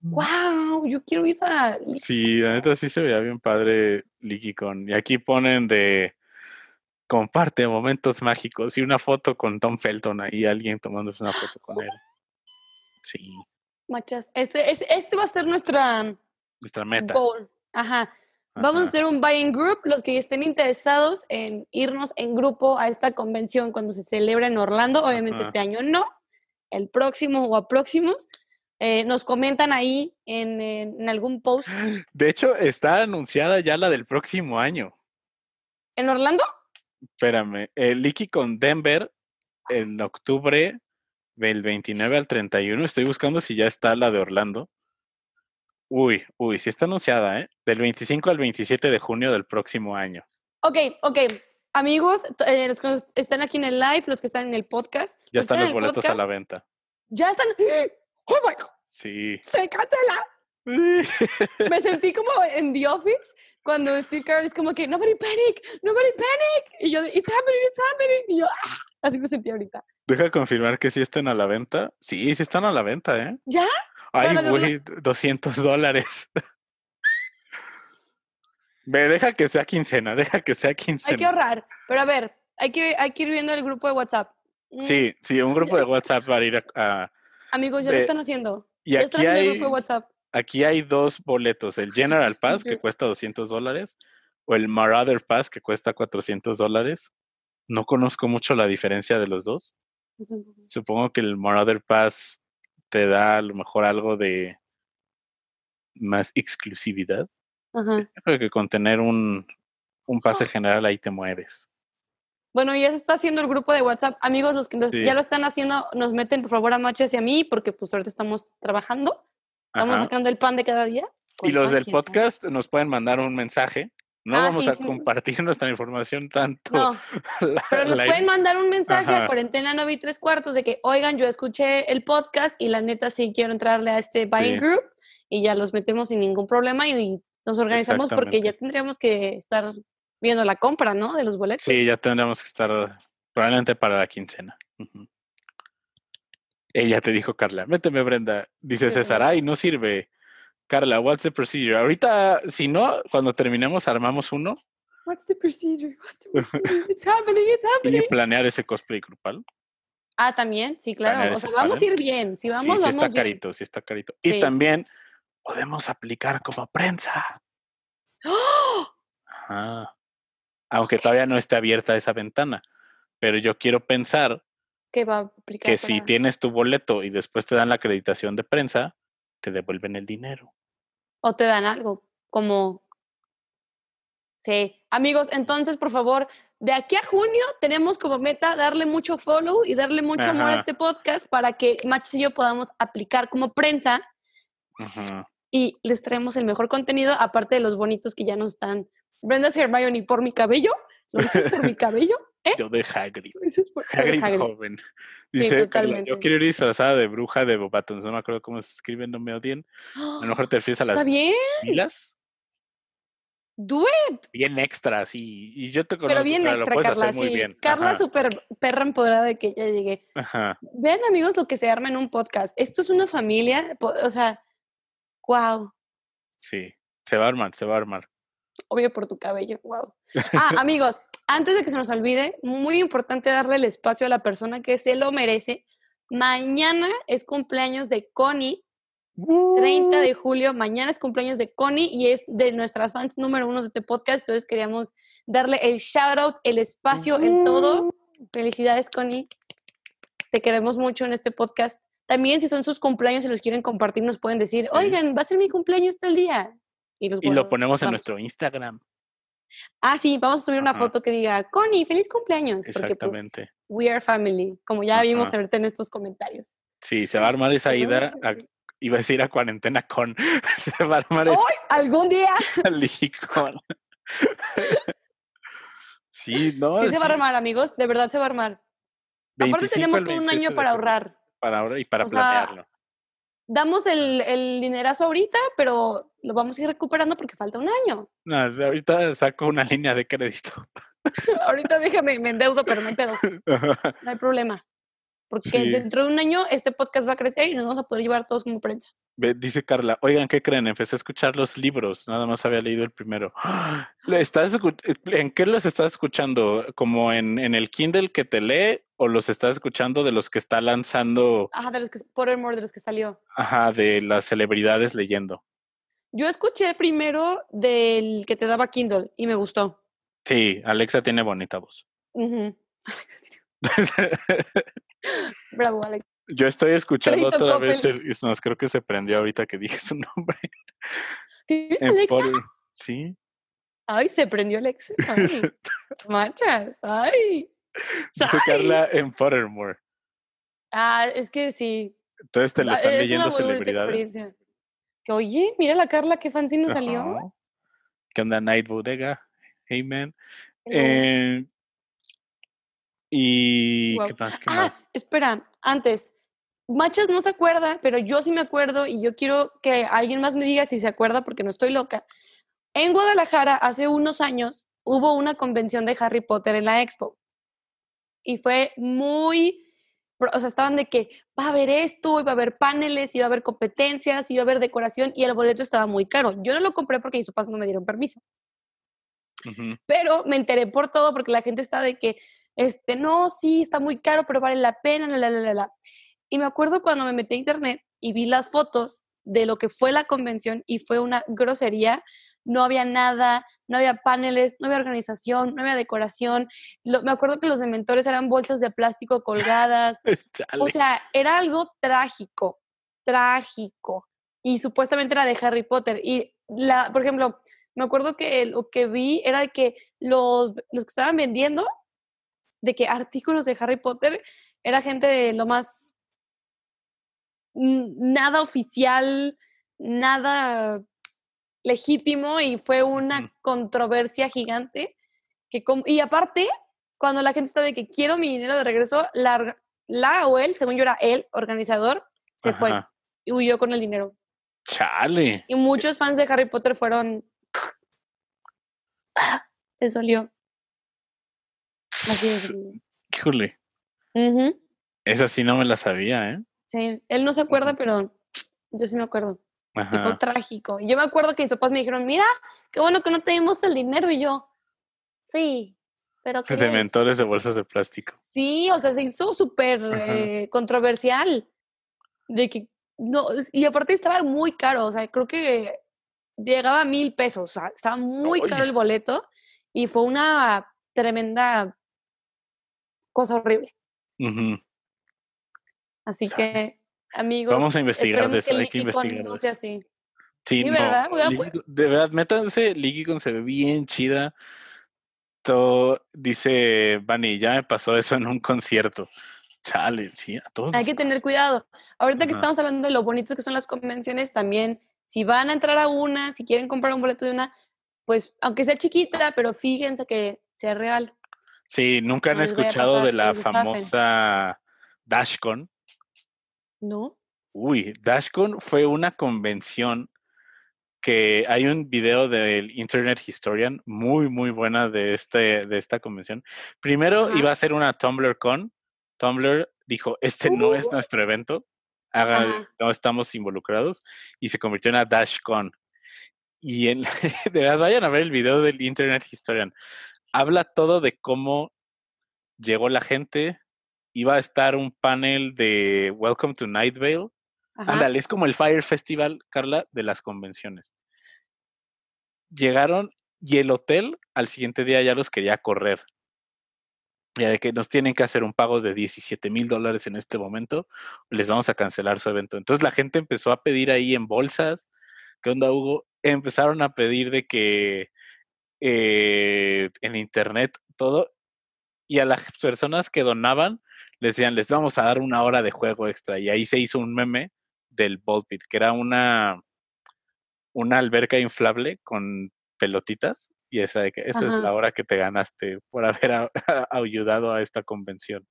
wow, yo quiero ir a. Sí, la neta sí se veía bien padre LikiCon. Y aquí ponen de comparte momentos mágicos y una foto con Tom Felton ahí, alguien tomándose una foto con él. Sí. Machas, este, este, va a ser nuestra, nuestra meta. Goal. Ajá. Vamos a hacer un buying group. Los que estén interesados en irnos en grupo a esta convención cuando se celebra en Orlando, obviamente este año no, el próximo o a próximos, eh, nos comentan ahí en, en, algún post. *gasps* De hecho, está anunciada ya la del próximo año. ¿En Orlando? Espérame, el Licky con Denver en octubre del 29 al 31. Estoy buscando si ya está la de Orlando. Uy, uy, sí está anunciada, ¿eh? Del 25 al 27 de junio del próximo año. Ok, ok. Amigos, eh, los que están aquí en el live, los que están en el podcast. Ya están los boletos a la venta. Ya están. *gasps* ¡Oh my God! Sí. ¡Se cancela! Me sentí como en The Office cuando Steve Carell es como que nobody panic, nobody panic. Y yo, it's happening, it's happening. Y yo, ¡ah! así me sentí ahorita. Deja confirmar que sí están a la venta. Sí, sí están a la venta, ¿eh? ¿Ya? Ay, güey, 200 dólares. Ve, deja que sea quincena, deja que sea quincena. Hay que ahorrar, pero a ver, hay que, hay que ir viendo el grupo de WhatsApp. Mm. Sí, sí, un *laughs* grupo de WhatsApp para ir a... Amigos, ya lo están haciendo. Y aquí hay, el grupo de WhatsApp. Aquí hay dos boletos, el General Pass, que cuesta 200 dólares, o el Marauder Pass, que cuesta 400 dólares. No conozco mucho la diferencia de los dos. Supongo que el Marauder Pass te da a lo mejor algo de más exclusividad. Ajá. *laughs* que con tener un, un pase general ahí te mueves. Bueno, ya se está haciendo el grupo de WhatsApp. Amigos, los que ya lo están haciendo, nos meten por favor a Maches y a mí, porque pues ahorita estamos trabajando. Estamos sacando el pan de cada día. Y los del podcast nos pueden mandar un mensaje no ah, vamos a compartir *laughs* nuestra información tanto. No, *laughs* pero nos pueden mandar un mensaje a cuarentena 9 y tres cuartos de que, oigan, yo escuché el podcast y la neta sí quiero entrarle a este buying group y ya los metemos sin ningún problema y, nos organizamos porque ya tendríamos que estar viendo la compra, ¿no? De los boletos. Sí, ya tendríamos que estar probablemente para la quincena. Ella te dijo, Carla, méteme, Brenda. Dice César, ay, no sirve. Carla, what's the procedure? Ahorita, si no, cuando terminemos, armamos uno. What's the procedure? What's the *laughs* procedure? It's happening, it's happening. Y planear ese cosplay grupal. Ah, también, sí, claro. O sea, vamos a ir bien. Si vamos, sí, sí está carito, sí está carito. Y también podemos aplicar como prensa. ¡Oh! Ajá. Aunque todavía no esté abierta esa ventana. Pero yo quiero pensar que, va a aplicar que si tienes tu boleto y después te dan la acreditación de prensa, te devuelven el dinero o te dan algo, como... Sí, amigos, entonces, por favor, de aquí a junio tenemos como meta darle mucho follow y darle mucho amor a este podcast para que Machis y yo podamos aplicar como prensa y les traemos el mejor contenido, aparte de los bonitos que ya nos están. Brenda Hermione por mi cabello. ¿Lo dices por mi *laughs* cabello? ¿Eh? Yo de Hagrid. Hagrid, joven. Dice, yo quiero ir disfrazada de bruja de Bobatons. No me acuerdo cómo se escribe, no me odien. A lo mejor te refieres a *gasps* las pilas. Do it. Bien extra, sí. Y yo te conozco, pero bien extra, Carla. Muy bien. Carla, súper perra empoderada de que ya llegué. Ajá. Vean, amigos, lo que se arma en un podcast. Esto es una familia, o sea, wow. Sí, se va a armar, se va a armar. Obvio por tu cabello, wow. Ah, *laughs* amigos, antes de que se nos olvide, muy importante darle el espacio a la persona que se lo merece. Mañana es cumpleaños de Connie, 30 de julio. Mañana es cumpleaños de Connie y es de nuestras fans número uno de este podcast. Entonces queríamos darle el shout out, el espacio en todo. Felicidades, Connie. Te queremos mucho en este podcast. También si son sus cumpleaños y los quieren compartir, nos pueden decir, oigan, va a ser mi cumpleaños tal día. Y, lo ponemos en nuestro Instagram. Ah, sí, vamos a subir una foto que diga, Connie, feliz cumpleaños. Porque, pues, Exactamente. we are family, como ya vimos ahorita en estos comentarios. Sí, se va a armar esa ida, iba a decir a cuarentena con, *laughs* se va a armar ¡Hoy! ¿Algún día? *laughs* *laughs* sí, no. Sí se va a armar, amigos, de verdad se va a armar. Aparte tenemos todo un año para ahorrar. Para ahorrar y para planearlo. Damos el, el, dinerazo ahorita, pero lo vamos a ir recuperando porque falta un año. No, ahorita saco una línea de crédito. *laughs* ahorita déjame, me endeudo, pero no hay pedo. *laughs* No hay problema. Porque dentro de un año este podcast va a crecer y nos vamos a poder llevar todos como prensa. Dice Carla, oigan, ¿qué creen? Empecé a escuchar los libros, nada más había leído el primero. *gasps* ¿Estás, ¿En qué los estás escuchando? ¿Como en, en, el Kindle que te lee o los estás escuchando de los que está lanzando? Ajá, de los que, Pottermore, de los que salió. Ajá, de las celebridades leyendo. Yo escuché primero del que te daba Kindle y me gustó. Sí, Alexa tiene bonita voz. *laughs* Bravo, Alex. Yo estoy escuchando otra vez el, no, creo que se prendió ahorita que dije su *laughs* nombre. ¿Tienes Alexa? sí. Ay, se prendió Alexa. *laughs* Ay, manchas. Ay. Dice Carla en Pottermore. Ah, es que sí. Entonces te lo están leyendo celebridades. Que oye, mira la Carla, qué fancy nos salió. ¿Qué onda, Night Bodega? Hey, man. Eh, y ¿qué más? ¿Qué ah, espera, antes. Machas no se acuerda, pero yo sí me acuerdo y yo quiero que alguien más me diga si se acuerda porque no estoy loca. En Guadalajara, hace unos años, hubo una convención de Harry Potter en la Expo. Y fue muy, o sea, estaban de que va a haber esto, iba a haber paneles, iba a haber competencias, iba a haber decoración y el boleto estaba muy caro. Yo no lo compré porque mis papás no me dieron permiso. Pero me enteré por todo porque la gente está de que este, no, sí, está muy caro, pero vale la pena, la, la, la, Y me acuerdo cuando me metí a internet y vi las fotos de lo que fue la convención y fue una grosería. No había nada, no había paneles, no había organización, no había decoración. me acuerdo que los dementores eran bolsas de plástico colgadas. *laughs* o sea, era algo trágico, trágico. Y supuestamente era de Harry Potter. Y, la, por ejemplo, me acuerdo que lo que vi era que los, los que estaban vendiendo de que artículos de Harry Potter era gente de lo más nada oficial, nada legítimo y fue una controversia gigante. Que y aparte, cuando la gente está de que quiero mi dinero de regreso, la, la o él, según yo era él, organizador, se fue y huyó con el dinero. Chale. Y muchos fans de Harry Potter fueron. Les dolió. Así es. Híjole. Esa sí no me la sabía, ¿eh? Sí, él no se acuerda, pero yo sí me acuerdo. Y fue trágico. Y yo me acuerdo que mis papás me dijeron, mira, qué bueno que no te dimos el dinero. Y yo, sí, pero que... De mentores de bolsas de plástico. Sí, o sea, se hizo súper eh, controversial. De que, no, y aparte estaba muy caro, o sea, creo que llegaba a mil pesos, o sea, estaba muy caro el boleto y fue una tremenda cosa horrible. Así que, amigos. Vamos a investigar de eso, hay que investigar. No sea así. Sí, ¿verdad? de verdad, métanse, Ligicon se ve bien chida. Todo, dice Bunny, ya me pasó eso en un concierto. Chale, sí, a todos. Hay que tener cuidado. Ahorita que estamos hablando de lo bonitos que son las convenciones, también, si van a entrar a una, si quieren comprar un boleto de una, pues, aunque sea chiquita, pero fíjense que sea real. Sí, nunca han escuchado de la famosa DashCon. No. Uy, DashCon fue una convención que hay un video del Internet Historian muy, muy buena de, este, de esta convención. Primero iba a ser una TumblrCon. Tumblr dijo, este no es uh. nuestro evento, haga, no estamos involucrados, y se convirtió en una DashCon. Y en, *laughs* de verdad, vayan a ver el video del Internet Historian habla todo de cómo llegó la gente. Iba a estar un panel de Welcome to Night Vale. Ándale, es como el Fire Festival, Carla, de las convenciones. Llegaron y el hotel al siguiente día ya los quería correr. Ya de que nos tienen que hacer un pago de 17 mil dólares en este momento, les vamos a cancelar su evento. Entonces la gente empezó a pedir ahí en bolsas. ¿Qué onda, Hugo? Empezaron a pedir de que eh, en internet, todo, y a las personas que donaban les decían, les vamos a dar una hora de juego extra. Y ahí se hizo un meme del Ballpit, que era una, una alberca inflable con pelotitas. Y esa, esa es la hora que te ganaste por haber *laughs* ayudado a esta convención.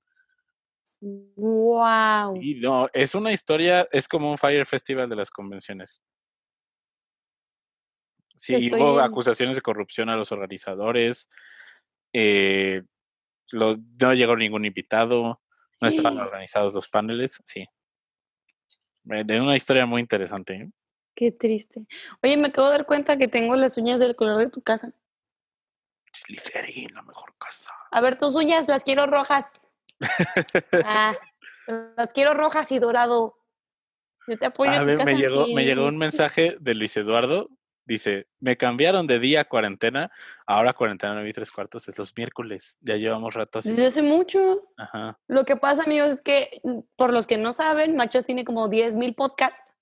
Wow. Y no, es una historia, es como un Fire Festival de las convenciones. Sí, hubo acusaciones de corrupción a los organizadores. Eh, no llegó ningún invitado. No estaban organizados los paneles. Sí. Eh, de una historia muy interesante. ¿eh? Qué triste. Oye, me acabo de dar cuenta que tengo las uñas del color de tu casa. Slytherin, la mejor casa. A ver, tus uñas las quiero rojas. ah, las quiero rojas y dorado. Yo te apoyo. A ver, me llegó, me llegó un mensaje de Luis Eduardo. Dice, me cambiaron de día a cuarentena, ahora cuarentena no vi tres cuartos, es los miércoles, ya llevamos rato así. Desde hace mucho. Ajá. Lo que pasa, amigos, es que, mm, por los que no saben, Machas tiene como 10 mil podcasts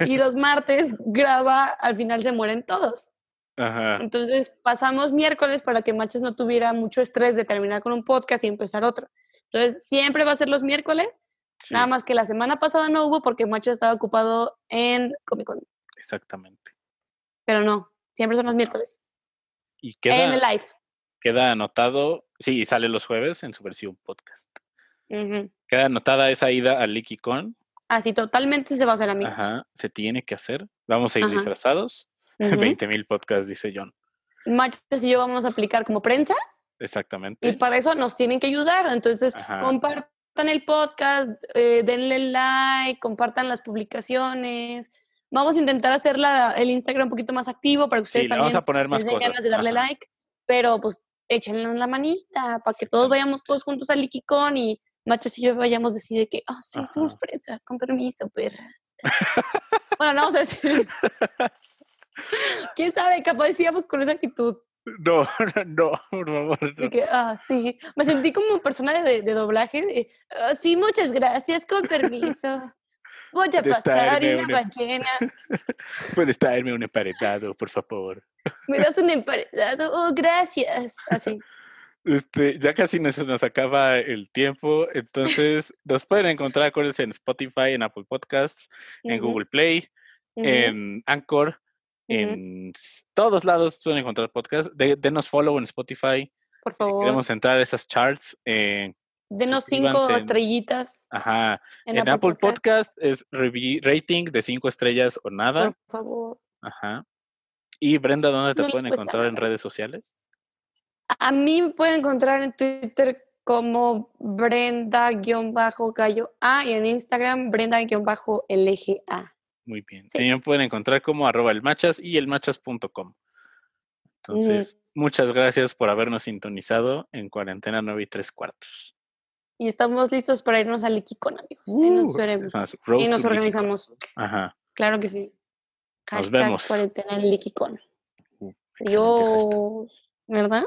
y los martes graba, al final se mueren todos. Ajá. Entonces pasamos miércoles para que Machas no tuviera mucho estrés de terminar con un podcast y empezar otro. Entonces siempre va a ser los miércoles, nada más que la semana pasada no hubo porque Machas estaba ocupado en Comic Con. Exactamente. Pero no, siempre son los miércoles. Y queda, en el live. Queda anotado, sí, sale los jueves en su versión podcast. Queda anotada esa ida al LikiCon Así totalmente se va a hacer, amigos. Ajá, se tiene que hacer. Vamos a ir disfrazados. *laughs* 20 mil podcasts, dice John. Machos y yo vamos a aplicar como prensa. Exactamente. Y para eso nos tienen que ayudar. Entonces, compartan el podcast, eh, denle like, compartan las publicaciones. Vamos a intentar hacer el Instagram un poquito más activo para que ustedes también vamos a poner más les ganas de darle like. Pero pues échenle la manita para que todos vayamos todos juntos al Likicon y Machos y yo vayamos a decir que, ah, sí, somos prensa, con permiso, perra. bueno, no vamos a decir. *laughs* ¿Quién sabe? Capaz decíamos con esa actitud. No, *laughs* no, por favor. De que, ah, sí. Me sentí como persona de, de doblaje. Ah, sí, muchas gracias, con permiso. Voy a pasar una, ballena. *laughs* Puedes traerme un emparedado, por favor. ¿Me das un emparedado? Oh, gracias. Así. Este, ya casi nos, nos, acaba el tiempo, entonces *laughs* nos pueden encontrar, acuérdense, en Spotify, en Apple Podcasts, en Google Play, en Anchor, en todos lados pueden encontrar podcasts. denos follow en Spotify. Por favor. queremos entrar a esas charts. Eh, Denos cinco estrellitas. Ajá. En, Apple, Podcast. es rating de cinco estrellas o nada. Por favor. Ajá. Y Brenda, ¿dónde te pueden encontrar en redes sociales? A mí me pueden encontrar en Twitter como Brenda-Gallo A y en Instagram Brenda-LGA. Muy bien. También pueden encontrar como arroba el machas y elmachas.com. Entonces, muchas gracias por habernos sintonizado en cuarentena 9 y 3 cuartos. Y estamos listos para irnos al Iquicón, amigos. y nos uh, veremos. y nos organizamos. Ajá. Claro que sí. nos vemos. cuarentena en Iquicón. Uh, Adiós. ¿Verdad?